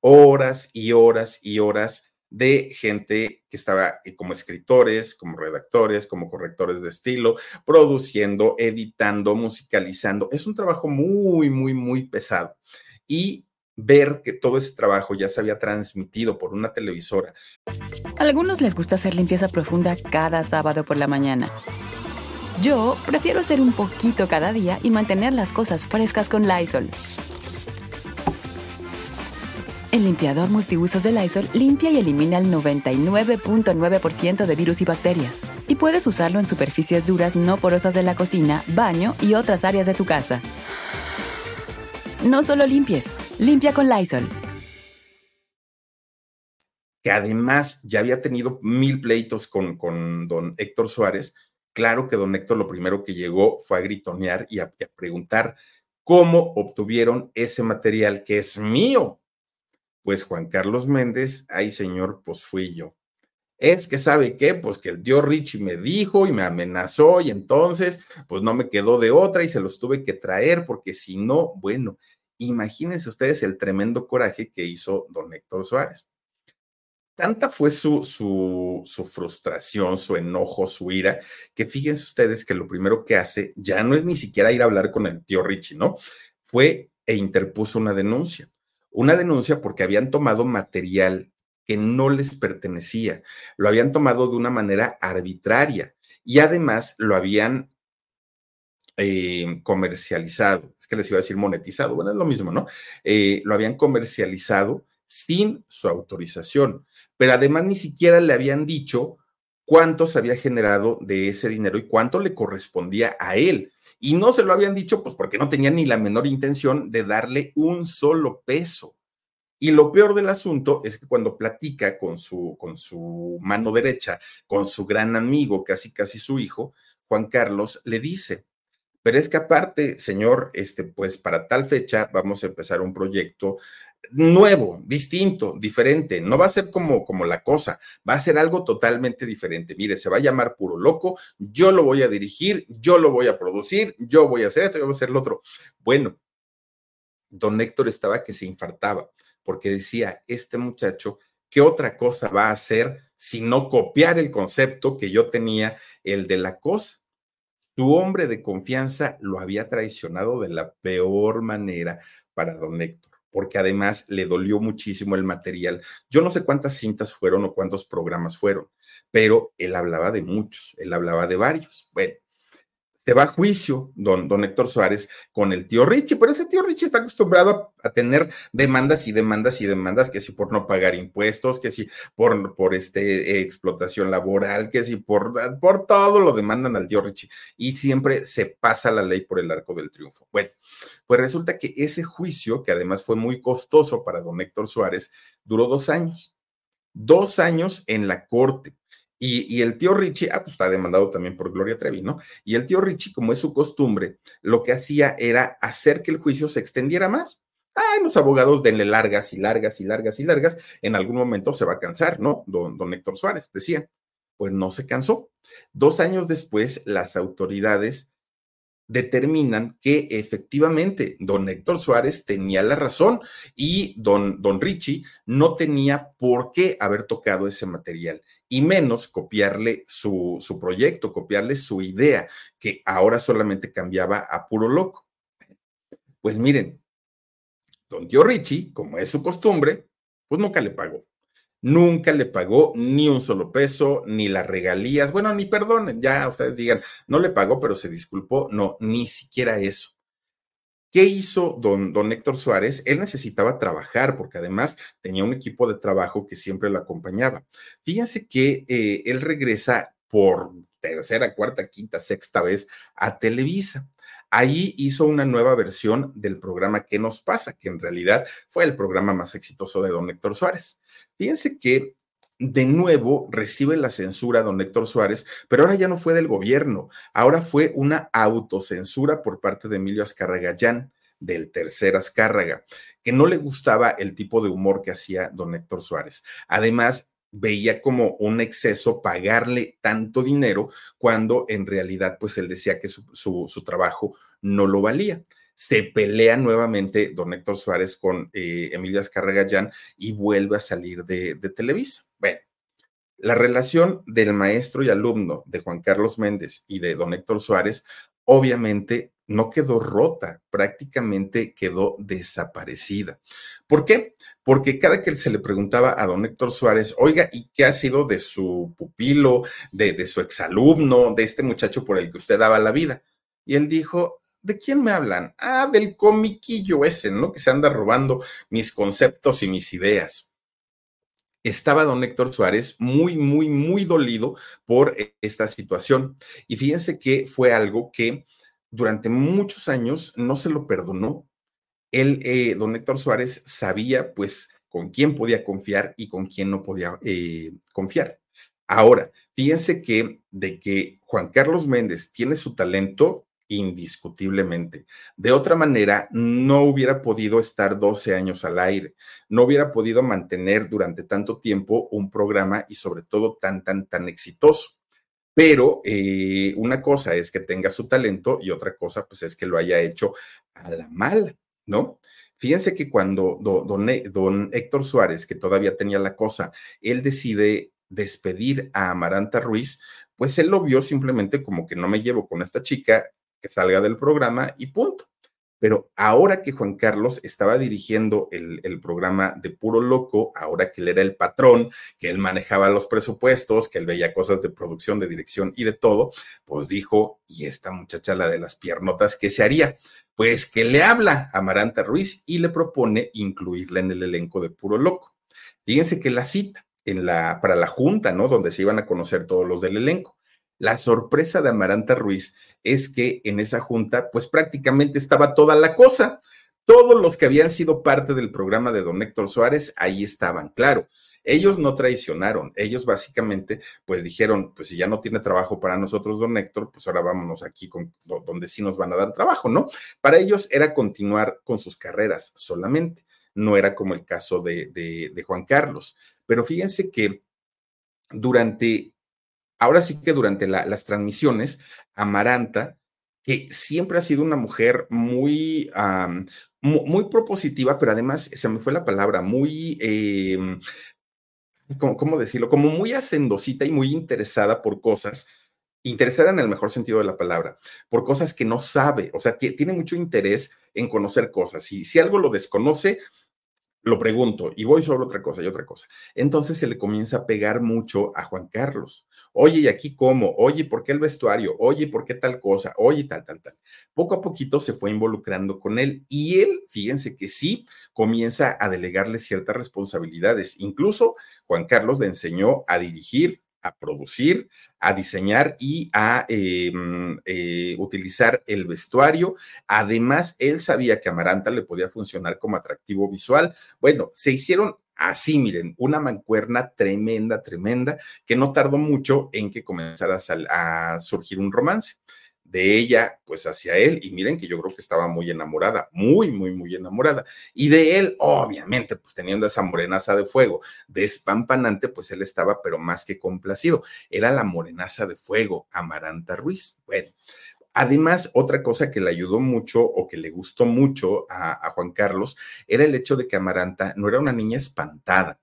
horas y horas y horas de gente que estaba eh, como escritores, como redactores, como correctores de estilo, produciendo, editando, musicalizando. Es un trabajo muy, muy, muy pesado. Y ver que todo ese trabajo ya se había transmitido por una televisora. A algunos les gusta hacer limpieza profunda cada sábado por la mañana. Yo prefiero hacer un poquito cada día y mantener las cosas frescas con Lysol. El limpiador multiusos de Lysol limpia y elimina el 99.9% de virus y bacterias. Y puedes usarlo en superficies duras no porosas de la cocina, baño y otras áreas de tu casa. No solo limpies, limpia con Lysol. Que además ya había tenido mil pleitos con, con don Héctor Suárez. Claro que don Héctor lo primero que llegó fue a gritonear y a preguntar cómo obtuvieron ese material que es mío Pues Juan Carlos Méndez, ay señor, pues fui yo. Es que sabe qué, pues que el tío Richie me dijo y me amenazó y entonces pues no me quedó de otra y se los tuve que traer porque si no, bueno, imagínense ustedes el tremendo coraje que hizo don Héctor Suárez. Tanta fue su, su, su, frustración, su enojo, su ira, que fíjense ustedes que lo primero que hace ya no es ni siquiera ir a hablar con el tío Richie, ¿no? Fue e interpuso una denuncia. Una denuncia porque habían tomado material que no les pertenecía, lo habían tomado de una manera arbitraria y además lo habían eh, comercializado, es que les iba a decir monetizado, bueno, es lo mismo, ¿no? Eh, lo habían comercializado sin su autorización pero además ni siquiera le habían dicho cuánto se había generado de ese dinero y cuánto le correspondía a él. Y no se lo habían dicho, pues porque no tenían ni la menor intención de darle un solo peso. Y lo peor del asunto es que cuando platica con su, con su mano derecha, con su gran amigo, casi casi su hijo, Juan Carlos, le dice, pero es que aparte, señor, este, pues para tal fecha vamos a empezar un proyecto nuevo, distinto, diferente. No va a ser como, como la cosa, va a ser algo totalmente diferente. Mire, se va a llamar Puro Loco, yo lo voy a dirigir, yo lo voy a producir, yo voy a hacer esto, yo voy a hacer lo otro. Bueno, don Héctor estaba que se infartaba porque decía, este muchacho, ¿qué otra cosa va a hacer si no copiar el concepto que yo tenía, el de la cosa? Su hombre de confianza lo había traicionado de la peor manera para don Héctor porque además le dolió muchísimo el material. Yo no sé cuántas cintas fueron o cuántos programas fueron, pero él hablaba de muchos, él hablaba de varios. Bueno, se va a juicio don, don Héctor Suárez con el tío Richie, pero ese tío Richie está acostumbrado a, tener demandas y demandas y demandas, que si por no pagar impuestos, que si por, por este, explotación laboral, que si por, por todo lo demandan al tío Richie y siempre se pasa la ley por el arco del triunfo. Bueno, pues resulta que ese juicio, que además fue muy costoso para don Héctor Suárez, duró dos años. Dos años en la corte. Y, el tío Richie, ah, pues está demandado también por Gloria Trevi, ¿no? Y el tío Richie, como es su costumbre, lo que hacía era hacer que el juicio se extendiera más. Ay, los abogados denle largas y largas y largas y largas. En algún momento se va a cansar, ¿no? Don, don Héctor Suárez decía. Pues no se cansó. Dos años después, las autoridades determinan que efectivamente don Héctor Suárez tenía la razón y don, don Richie no tenía por qué haber tocado ese material y menos copiarle su, su proyecto, copiarle su idea, que ahora solamente cambiaba a puro loco. Pues miren, don tío Richie, como es su costumbre, pues nunca le pagó nunca le pagó ni un solo peso, ni las regalías, bueno, ni perdonen, ya ustedes digan, no le pagó, pero se disculpó, no, ni siquiera eso. ¿Qué hizo don, don Héctor Suárez? Él necesitaba trabajar porque además tenía un equipo de trabajo que siempre lo acompañaba. Fíjense que eh, él regresa por tercera, cuarta, quinta, sexta vez a Televisa. Ahí hizo una nueva versión del programa ¿Qué nos pasa? que en realidad fue el programa más exitoso de don Héctor Suárez. Fíjense que de nuevo recibe la censura don Héctor Suárez, pero ahora ya no fue del gobierno, ahora fue una autocensura por parte de Emilio Azcarragayán del tercer Azcárraga, que no le gustaba el tipo de humor que hacía don Héctor Suárez. Además, veía como un exceso pagarle tanto dinero cuando en realidad pues él decía que su, trabajo no lo valía. Se pelea nuevamente don Héctor Suárez con eh, Emilia Escarregallán y vuelve a salir de, de Televisa. Bueno, la relación del maestro y alumno de Juan Carlos Méndez y de don Héctor Suárez obviamente no quedó rota, prácticamente quedó desaparecida. ¿Por qué? Porque cada que se le preguntaba a don Héctor Suárez, oiga, ¿y qué ha sido de su pupilo, de, su exalumno, de este muchacho por el que usted daba la vida? Y él dijo, ¿de quién me hablan? Ah, del comiquillo ese, ¿no? Que se anda robando mis conceptos y mis ideas. Estaba don Héctor Suárez muy, muy, muy dolido por esta situación. Y fíjense que fue algo que durante muchos años no se lo perdonó. Él, eh, don Héctor Suárez, sabía pues con quién podía confiar y con quién no podía eh, confiar. Ahora, fíjense que de que Juan Carlos Méndez tiene su talento, indiscutiblemente. De otra manera, no hubiera podido estar 12 años al aire, no hubiera podido mantener durante tanto tiempo un programa y sobre todo tan, tan, tan exitoso. Pero eh, una cosa es que tenga su talento y otra cosa pues es que lo haya hecho a la mala, ¿no? Fíjense que cuando don, don Héctor Suárez, que todavía tenía la cosa, él decide despedir a Amaranta Ruiz, pues él lo vio simplemente como que no me llevo con esta chica, que salga del programa y punto. Pero ahora que Juan Carlos estaba dirigiendo el, programa de Puro Loco, ahora que él era el patrón, que él manejaba los presupuestos, que él veía cosas de producción, de dirección y de todo, pues dijo, y esta muchacha, la de las piernotas, ¿qué se haría? Pues que le habla a Maranta Ruiz y le propone incluirla en el elenco de Puro Loco. Fíjense que la cita en la, para la junta, ¿no? Donde se iban a conocer todos los del elenco. La sorpresa de Amaranta Ruiz es que en esa junta, pues prácticamente estaba toda la cosa. Todos los que habían sido parte del programa de don Héctor Suárez, ahí estaban, claro. Ellos no traicionaron, ellos básicamente pues dijeron, pues si ya no tiene trabajo para nosotros don Héctor, pues ahora vámonos aquí con, donde sí nos van a dar trabajo, ¿no? Para ellos era continuar con sus carreras solamente, no era como el caso de, de Juan Carlos. Pero fíjense que durante ahora sí que durante las transmisiones, Amaranta, que siempre ha sido una mujer muy, muy, propositiva, pero además, se me fue la palabra, muy... Em, ¿cómo, decirlo? Como muy hacendosita y muy interesada por cosas, interesada en el mejor sentido de la palabra, por cosas que no sabe, o sea, tiene mucho interés en conocer cosas. Y si algo lo desconoce, lo pregunto y voy sobre otra cosa y otra cosa. Entonces se le comienza a pegar mucho a Juan Carlos. Oye, ¿y aquí cómo? Oye, ¿por qué el vestuario? Oye, ¿por qué tal cosa? Oye, tal, tal, tal. Poco a poquito se fue involucrando con él y él, fíjense que sí, comienza a delegarle ciertas responsabilidades. Incluso Juan Carlos le enseñó a dirigir, a producir, a diseñar y a mm, eh, utilizar el vestuario. Además, él sabía que Amaranta le podía funcionar como atractivo visual. Bueno, se hicieron así, miren, una mancuerna tremenda, tremenda, que no tardó mucho en que comenzara a surgir un romance de ella, pues hacia él, y miren que yo creo que estaba muy enamorada, muy, muy, muy enamorada, y de él, obviamente, pues teniendo esa morenaza de fuego, despampanante, pues él estaba, pero más que complacido, era la morenaza de fuego, Amaranta Ruiz. Bueno, Además, otra cosa que le ayudó mucho o que le gustó mucho a, Juan Carlos era el hecho de que Amaranta no era una niña espantada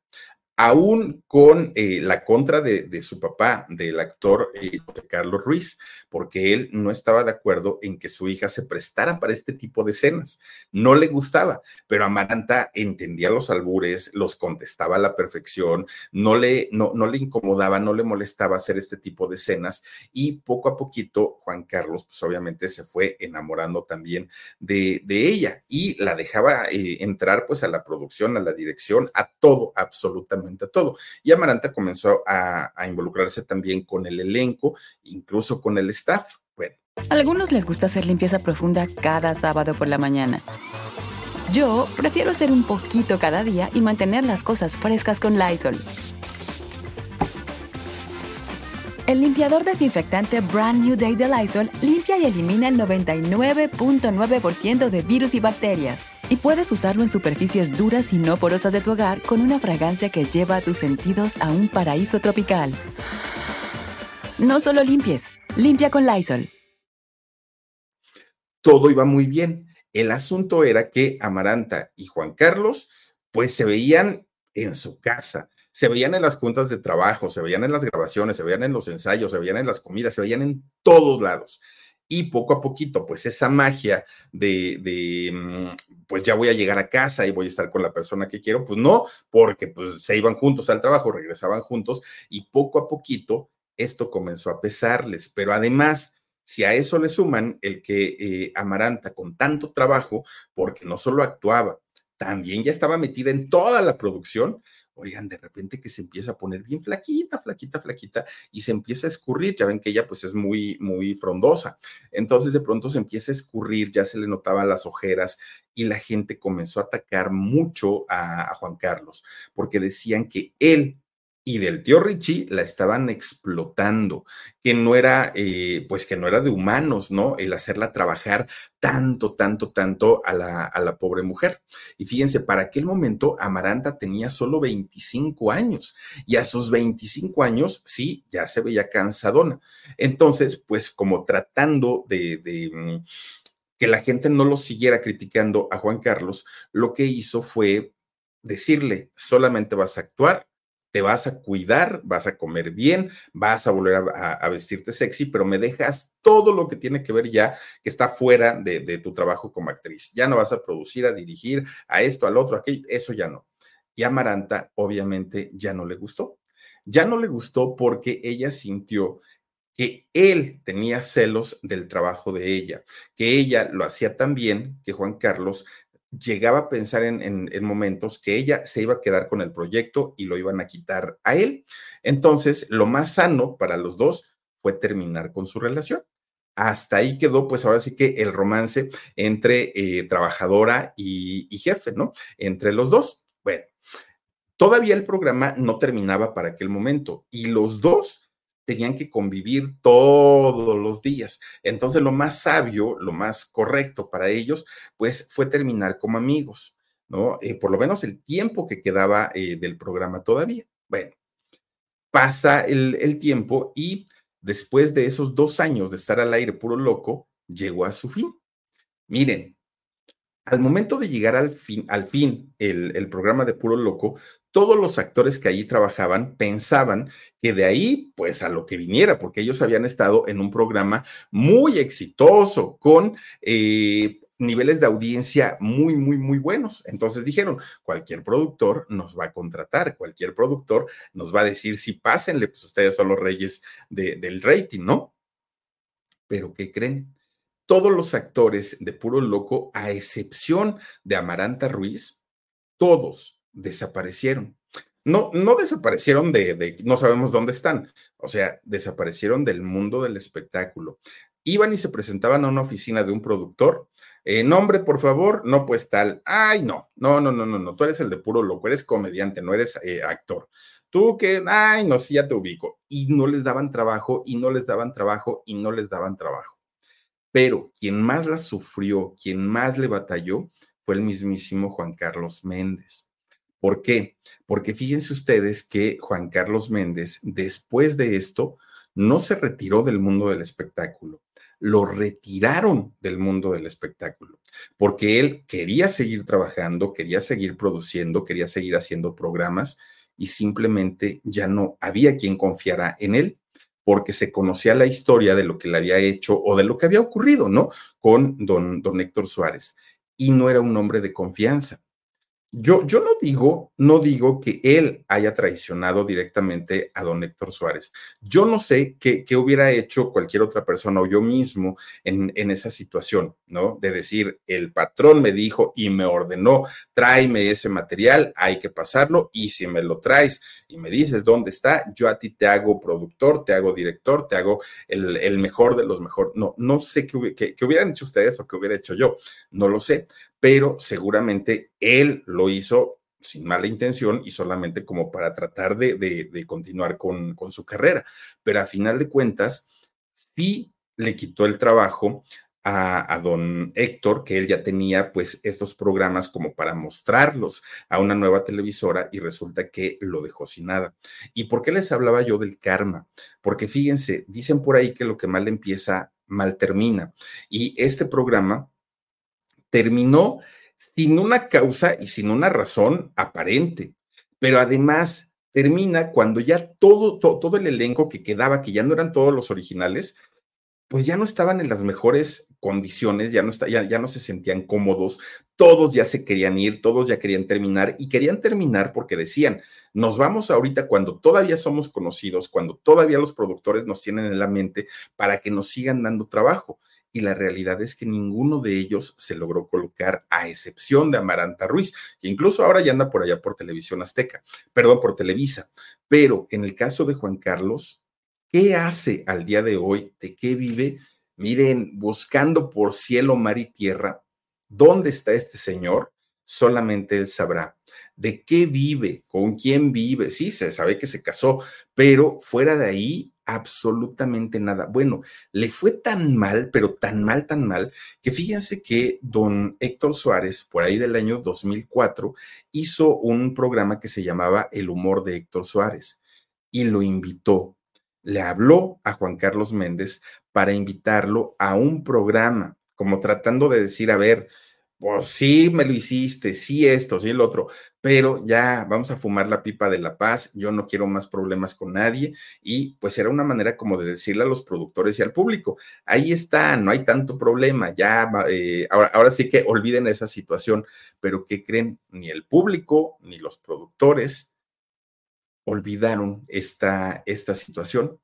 aún con eh, la contra de, su papá, del actor eh, Carlos Ruiz, porque él no estaba de acuerdo en que su hija se prestara para este tipo de escenas. No le gustaba, pero Amaranta entendía los albures, los contestaba a la perfección, no le, no, no le incomodaba, no le molestaba hacer este tipo de escenas y poco a poquito Juan Carlos, pues obviamente se fue enamorando también de, de ella y la dejaba eh, entrar pues a la producción, a la dirección, a todo, absolutamente todo. Y Amaranta comenzó a, involucrarse también con el elenco, incluso con el staff. Bueno. A algunos les gusta hacer limpieza profunda cada sábado por la mañana. Yo prefiero hacer un poquito cada día y mantener las cosas frescas con Lysol. El limpiador desinfectante Brand New Day de Lysol limpia y elimina el 99.9% de virus y bacterias. Y puedes usarlo en superficies duras y no porosas de tu hogar con una fragancia que lleva a tus sentidos a un paraíso tropical. No solo limpies, limpia con Lysol. Todo iba muy bien. El asunto era que Amaranta y Juan Carlos pues se veían en su casa se veían en las juntas de trabajo, se veían en las grabaciones, se veían en los ensayos, se veían en las comidas, se veían en todos lados. Y poco a poquito, pues esa magia de, mm, pues ya voy a llegar a casa y voy a estar con la persona que quiero, pues no, porque pues se iban juntos al trabajo, regresaban juntos y poco a poquito esto comenzó a pesarles. Pero además, si a eso le suman el que eh, Amaranta con tanto trabajo, porque no solo actuaba, también ya estaba metida en toda la producción, oigan, de repente que se empieza a poner bien flaquita, flaquita, flaquita, y se empieza a escurrir, ya ven que ella pues es muy, muy frondosa. Entonces de pronto se empieza a escurrir, ya se le notaban las ojeras y la gente comenzó a atacar mucho a, Juan Carlos, porque decían que él y del tío Richie la estaban explotando, que no era, eh, pues que no era de humanos, ¿no? El hacerla trabajar tanto, tanto, tanto a la, a la pobre mujer. Y fíjense, para aquel momento Amaranta tenía solo 25 años y a sus 25 años, sí, ya se veía cansadona. Entonces, pues como tratando de, de mm, que la gente no lo siguiera criticando a Juan Carlos, lo que hizo fue decirle, solamente vas a actuar te vas a cuidar, vas a comer bien, vas a volver a, vestirte sexy, pero me dejas todo lo que tiene que ver ya que está fuera de, tu trabajo como actriz. Ya no vas a producir, a dirigir, a esto, al otro, aquello, eso ya no. Y a Maranta, obviamente, ya no le gustó. Ya no le gustó porque ella sintió que él tenía celos del trabajo de ella, que ella lo hacía tan bien que Juan Carlos llegaba a pensar en, momentos que ella se iba a quedar con el proyecto y lo iban a quitar a él. Entonces, lo más sano para los dos fue terminar con su relación. Hasta ahí quedó, pues ahora sí que el romance entre eh, trabajadora y jefe, ¿no? Entre los dos. Bueno, todavía el programa no terminaba para aquel momento y los dos tenían que convivir todos los días. Entonces, lo más sabio, lo más correcto para ellos, pues fue terminar como amigos, ¿no? Eh, por lo menos el tiempo que quedaba eh, del programa todavía. Bueno, pasa el, el tiempo y después de esos dos años de estar al aire puro loco, llegó a su fin. Miren, al momento de llegar al fin, al fin el, programa de Puro Loco, todos los actores que allí trabajaban pensaban que de ahí, pues a lo que viniera, porque ellos habían estado en un programa muy exitoso, con eh, niveles de audiencia muy, muy, muy buenos. Entonces dijeron, cualquier productor nos va a contratar, cualquier productor nos va a decir, si pásenle, pues ustedes son los reyes de, del rating, ¿no? Pero ¿qué creen? Todos los actores de Puro Loco, a excepción de Amaranta Ruiz, todos desaparecieron. No, no desaparecieron de, no sabemos dónde están, o sea, desaparecieron del mundo del espectáculo. Iban y se presentaban a una oficina de un productor. Eh, nombre, por favor, no, pues tal. Ay, no, no, no, no, no, no, tú eres el de Puro Loco, eres comediante, no eres eh, actor. Tú que, ay, no, sí, ya te ubico. Y no les daban trabajo, y no les daban trabajo, y no les daban trabajo pero quien más la sufrió, quien más le batalló, fue el mismísimo Juan Carlos Méndez. ¿Por qué? Porque fíjense ustedes que Juan Carlos Méndez, después de esto, no se retiró del mundo del espectáculo, lo retiraron del mundo del espectáculo, porque él quería seguir trabajando, quería seguir produciendo, quería seguir haciendo programas y simplemente ya no había quien confiara en él porque se conocía la historia de lo que le había hecho o de lo que había ocurrido, ¿no? Con don, don Héctor Suárez. Y no era un hombre de confianza. Yo, no digo, no digo que él haya traicionado directamente a don Héctor Suárez. Yo no sé qué, hubiera hecho cualquier otra persona o yo mismo en, en, esa situación, ¿no? De decir, el patrón me dijo y me ordenó, tráeme ese material, hay que pasarlo y si me lo traes y me dices dónde está, yo a ti te hago productor, te hago director, te hago el, mejor de los mejores. No, no sé qué, qué hubieran hecho ustedes o qué hubiera hecho yo, no lo sé, pero seguramente él lo hizo sin mala intención y solamente como para tratar de, continuar con, con, su carrera. Pero a final de cuentas, sí le quitó el trabajo a, a, don Héctor, que él ya tenía pues estos programas como para mostrarlos a una nueva televisora y resulta que lo dejó sin nada. ¿Y por qué les hablaba yo del karma? Porque fíjense, dicen por ahí que lo que mal empieza, mal termina. Y este programa terminó sin una causa y sin una razón aparente, pero además termina cuando ya todo, todo, el elenco que quedaba, que ya no eran todos los originales, pues ya no estaban en las mejores condiciones, ya no, está, ya, ya no se sentían cómodos, todos ya se querían ir, todos ya querían terminar y querían terminar porque decían, nos vamos ahorita cuando todavía somos conocidos, cuando todavía los productores nos tienen en la mente para que nos sigan dando trabajo y la realidad es que ninguno de ellos se logró colocar, a excepción de Amaranta Ruiz, que incluso ahora ya anda por allá por Televisión Azteca, perdón, por Televisa. Pero en el caso de Juan Carlos, ¿qué hace al día de hoy? ¿De qué vive? Miren, buscando por cielo, mar y tierra, ¿dónde está este señor? Solamente él sabrá. ¿De qué vive? ¿Con quién vive? Sí, se sabe que se casó, pero fuera de ahí, absolutamente nada. Bueno, le fue tan mal, pero tan mal, tan mal, que fíjense que don Héctor Suárez, por ahí del año 2004, hizo un programa que se llamaba El humor de Héctor Suárez y lo invitó. Le habló a Juan Carlos Méndez para invitarlo a un programa, como tratando de decir, a ver, pues sí, me lo hiciste, sí esto, sí el otro, pero ya vamos a fumar la pipa de la paz, yo no quiero más problemas con nadie y pues era una manera como de decirle a los productores y al público, ahí está, no hay tanto problema, ya, eh, ahora, ahora sí que olviden esa situación, pero ¿qué creen? Ni el público ni los productores olvidaron esta, esta situación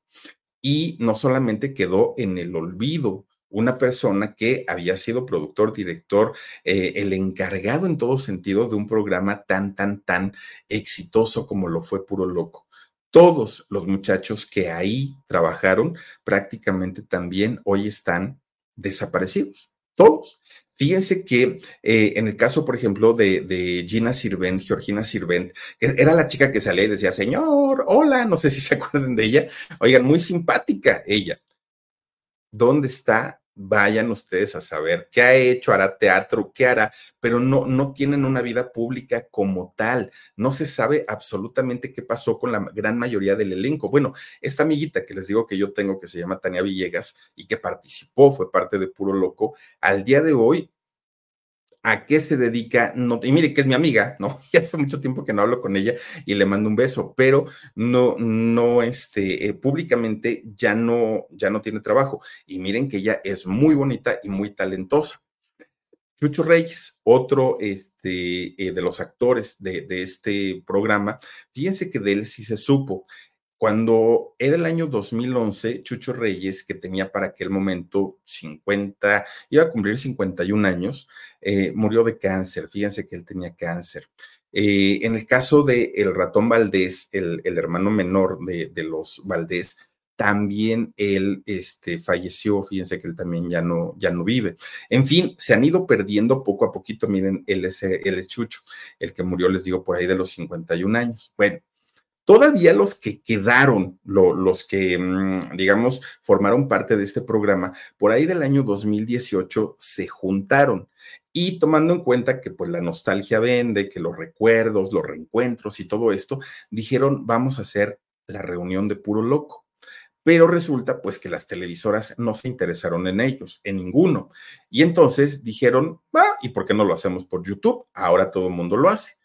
y no solamente quedó en el olvido, una persona que había sido productor, director, eh, el encargado en todo sentido de un programa tan, tan, tan exitoso como lo fue Puro Loco. Todos los muchachos que ahí trabajaron prácticamente también hoy están desaparecidos, todos. Fíjense que eh, en el caso, por ejemplo, de, de, Gina Sirvent, Georgina Sirvent, que era la chica que salía y decía, señor, hola, no sé si se acuerdan de ella, oigan, muy simpática ella. ¿Dónde está vayan ustedes a saber qué ha hecho, hará teatro, qué hará, pero no, no tienen una vida pública como tal. No se sabe absolutamente qué pasó con la gran mayoría del elenco. Bueno, esta amiguita que les digo que yo tengo, que se llama Tania Villegas y que participó, fue parte de Puro Loco, al día de hoy a qué se dedica, no, y mire que es mi amiga, ¿no? Y hace mucho tiempo que no hablo con ella y le mando un beso, pero no, no, este, eh, públicamente ya no, ya no tiene trabajo. Y miren que ella es muy bonita y muy talentosa. Chucho Reyes, otro este, eh, de los actores de, de este programa, fíjense que de él sí se supo. Cuando era el año 2011, Chucho Reyes, que tenía para aquel momento 50, iba a cumplir 51 años, eh, murió de cáncer. Fíjense que él tenía cáncer. Eh, en el caso de el ratón Valdés, el, hermano menor de, los Valdés, también él este, falleció, fíjense que él también ya no, ya no vive. En fin, se han ido perdiendo poco a poquito, miren, él es, él es Chucho, el que murió, les digo, por ahí de los 51 años. Bueno, Todavía los que quedaron, los que, mm, digamos, formaron parte de este programa, por ahí del año 2018 se juntaron y tomando en cuenta que pues la nostalgia vende, que los recuerdos, los reencuentros y todo esto, dijeron, vamos a hacer la reunión de puro loco. Pero resulta pues que las televisoras no se interesaron en ellos, en ninguno. Y entonces dijeron, va, ¿y por qué no lo hacemos por YouTube? Ahora todo el mundo lo hace.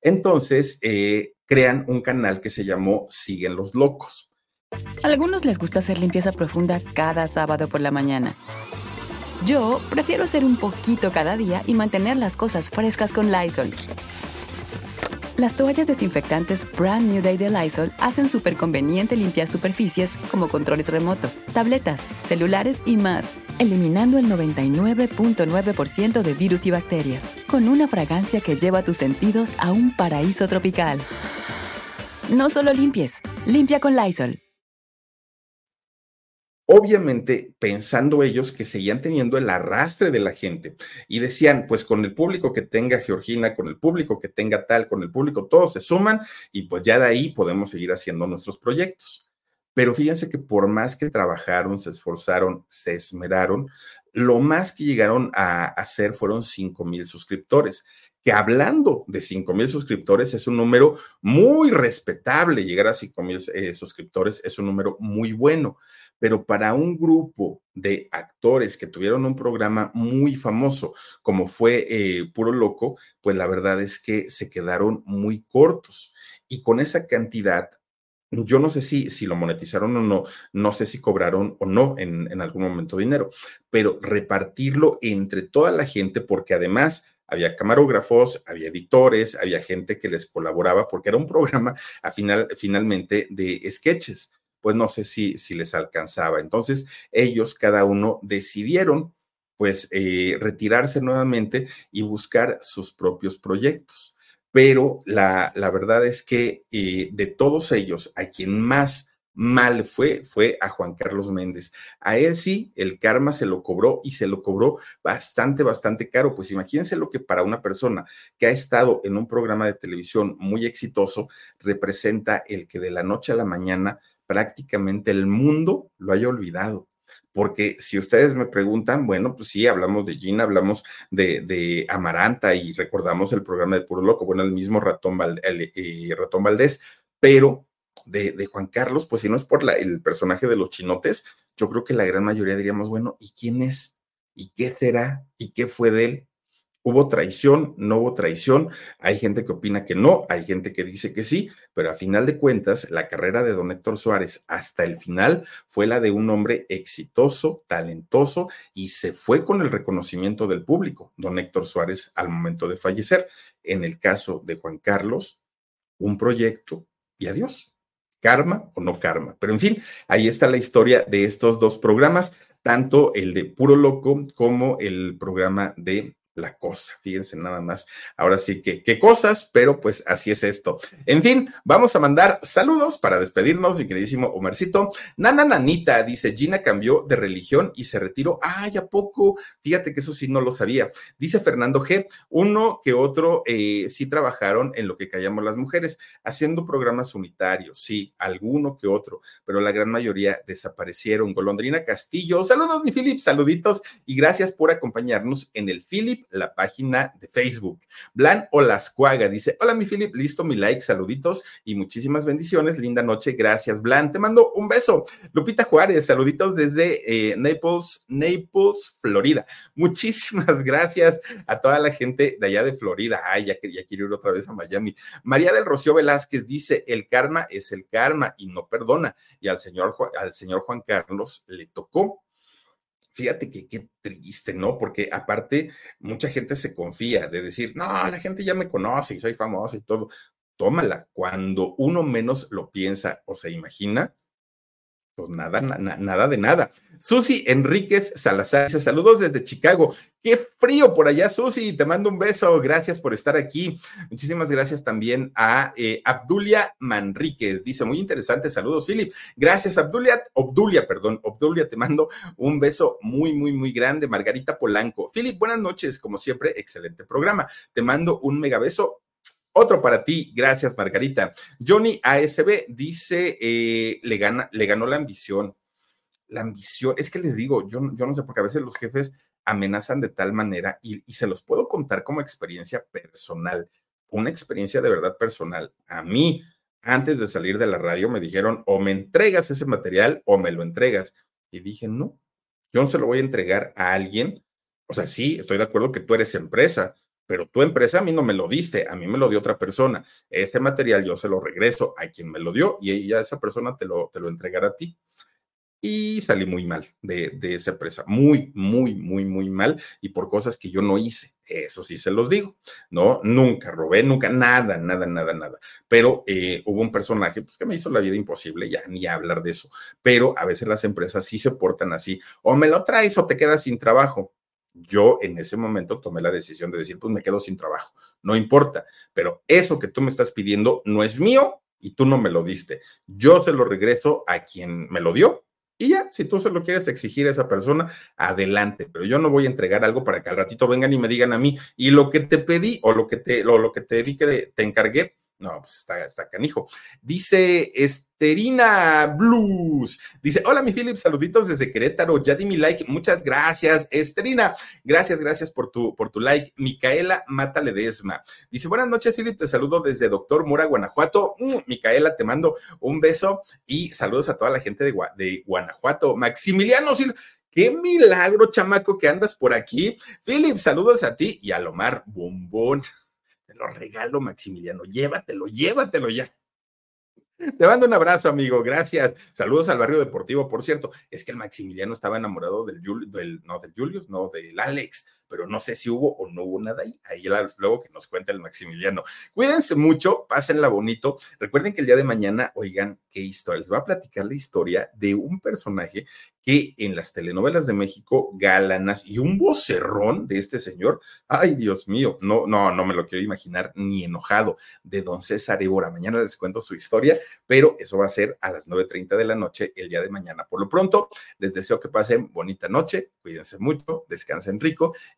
Entonces, eh, crean un canal que se llamó Siguen los Locos. A algunos les gusta hacer limpieza profunda cada sábado por la mañana. Yo prefiero hacer un poquito cada día y mantener las cosas frescas con Lysol. Las toallas desinfectantes Brand New Day de Lysol hacen súper conveniente limpiar superficies como controles remotos, tabletas, celulares y más, eliminando el 99.9% de virus y bacterias, con una fragancia que lleva tus sentidos a un paraíso tropical. No solo limpies, limpia con Lysol. Obviamente, pensando ellos que seguían teniendo el arrastre de la gente y decían, pues con el público que tenga Georgina, con el público que tenga tal, con el público, todos se suman y pues ya de ahí podemos seguir haciendo nuestros proyectos. Pero fíjense que por más que trabajaron, se esforzaron, se esmeraron, lo más que llegaron a hacer fueron 5 mil suscriptores que hablando de 5 mil suscriptores es un número muy respetable. Llegar a 5 mil eh, suscriptores es un número muy bueno. Pero para un grupo de actores que tuvieron un programa muy famoso, como fue eh, Puro Loco, pues la verdad es que se quedaron muy cortos. Y con esa cantidad, yo no sé si, si lo monetizaron o no, no sé si cobraron o no en, en algún momento dinero, pero repartirlo entre toda la gente, porque además había camarógrafos, había editores, había gente que les colaboraba, porque era un programa a final, finalmente de sketches. Pues no sé si, si les alcanzaba. Entonces, ellos, cada uno, decidieron pues eh, retirarse nuevamente y buscar sus propios proyectos. Pero la, la verdad es que eh, de todos ellos, a quien más mal fue, fue a Juan Carlos Méndez. A él sí, el karma se lo cobró y se lo cobró bastante, bastante caro. Pues imagínense lo que para una persona que ha estado en un programa de televisión muy exitoso representa el que de la noche a la mañana prácticamente el mundo lo haya olvidado porque si ustedes me preguntan, bueno, pues sí, hablamos de Gina, hablamos de, Amaranta y recordamos el programa de Puro Loco, bueno, el mismo Ratón, eh, Ratón Valdés, pero de, Juan Carlos, pues si no es por el personaje de los chinotes, yo creo que la gran mayoría diríamos, bueno, ¿y quién es? ¿Y qué será? ¿Y qué fue de él? ¿Hubo traición? ¿No hubo traición? Hay gente que opina que no, hay gente que dice que sí, pero a final de cuentas, la carrera de don Héctor Suárez hasta el final fue la de un hombre exitoso, talentoso y se fue con el reconocimiento del público, don Héctor Suárez, al momento de fallecer. En el caso de Juan Carlos, un proyecto y adiós. Karma o no karma. Pero en fin, ahí está la historia de estos dos programas, tanto el de Puro Loco como el programa de la cosa. Fíjense nada más. Ahora sí que qué cosas, pero pues así es esto. En fin, vamos a mandar saludos para despedirnos, mi queridísimo Omercito. Nana Nanita dice, Gina cambió de religión y se retiró. Ay, ¿a poco? Fíjate que eso sí no lo sabía. Dice Fernando G, uno que otro eh, sí trabajaron en lo que callamos las mujeres, haciendo programas unitarios, sí, alguno que otro, pero la gran mayoría desaparecieron. Golondrina Castillo, saludos mi Philip, saluditos y gracias por acompañarnos en el Philip la página de Facebook. Blan Olascuaga dice: Hola, mi Philip, listo mi like, saluditos y muchísimas bendiciones. Linda noche, gracias, Blan. Te mando un beso. Lupita Juárez, saluditos desde eh, Naples, Naples, Florida. Muchísimas gracias a toda la gente de allá de Florida. Ay, ya, ya quiero ir otra vez a Miami. María del Rocío Velázquez dice: El karma es el karma y no perdona. Y al señor, al señor Juan Carlos le tocó fíjate que qué triste, ¿no? Porque aparte, mucha gente se confía de decir, no, la gente ya me conoce y soy famosa y todo. Tómala. Cuando uno menos lo piensa o se imagina, pues nada, nada de nada. Susi Enríquez Salazar dice saludos desde Chicago. Qué frío por allá, Susi. Te mando un beso. Gracias por estar aquí. Muchísimas gracias también a eh, Abdulia Manríquez. Dice muy interesante. Saludos, Philip. Gracias, Abdulia. Obdulia, perdón. Obdulia, te mando un beso muy, muy, muy grande. Margarita Polanco. Philip, buenas noches. Como siempre, excelente programa. Te mando un mega beso otro para ti, gracias Margarita. Johnny ASB dice, eh, le, gana, le ganó la ambición. La ambición, es que les digo, yo, yo no sé, porque a veces los jefes amenazan de tal manera y, y se los puedo contar como experiencia personal, una experiencia de verdad personal. A mí, antes de salir de la radio, me dijeron, o me entregas ese material o me lo entregas. Y dije, no, yo no se lo voy a entregar a alguien. O sea, sí, estoy de acuerdo que tú eres empresa, pero tu empresa a mí no me lo diste, a mí me lo dio otra persona. Ese material yo se lo regreso a quien me lo dio y ella, esa persona te lo, te lo entregará a ti. Y salí muy mal de, de esa empresa, muy, muy, muy, muy mal y por cosas que yo no hice. Eso sí se los digo, ¿no? Nunca robé, nunca, nada, nada, nada, nada. Pero eh, hubo un personaje pues, que me hizo la vida imposible, ya ni hablar de eso. Pero a veces las empresas sí se portan así, o me lo traes o te quedas sin trabajo yo en ese momento tomé la decisión de decir, pues me quedo sin trabajo, no importa, pero eso que tú me estás pidiendo no es mío y tú no me lo diste. Yo se lo regreso a quien me lo dio y ya, si tú se lo quieres exigir a esa persona, adelante, pero yo no voy a entregar algo para que al ratito vengan y me digan a mí, y lo que te pedí o lo que te, o lo que te di que te encargué, no, pues está, está canijo. Dice Esterina Blues. Dice, hola mi Philip, saluditos desde Querétaro. Ya di mi like. Muchas gracias, Esterina. Gracias, gracias por tu, por tu like. Micaela Mata Ledesma. Dice, buenas noches, Philip. Te saludo desde Doctor Mora, Guanajuato. Mm, Micaela, te mando un beso y saludos a toda la gente de, de Guanajuato. Maximiliano Qué milagro, chamaco, que andas por aquí. Philip, saludos a ti y a Lomar Bombón lo regalo, Maximiliano. Llévatelo, llévatelo ya. Te mando un abrazo, amigo. Gracias. Saludos al barrio deportivo. Por cierto, es que el Maximiliano estaba enamorado del, del no, del Julius, no, del Alex, pero no sé si hubo o no hubo nada ahí. Ahí luego que nos cuenta el Maximiliano. Cuídense mucho, pásenla bonito. Recuerden que el día de mañana, oigan, qué historia. Les voy a platicar la historia de un personaje que en las telenovelas de México, galanas y un vocerrón de este señor, ay Dios mío, no, no, no me lo quiero imaginar ni enojado, de don César Évora. Mañana les cuento su historia, pero eso va a ser a las 9.30 de la noche el día de mañana. Por lo pronto, les deseo que pasen bonita noche, cuídense mucho, descansen rico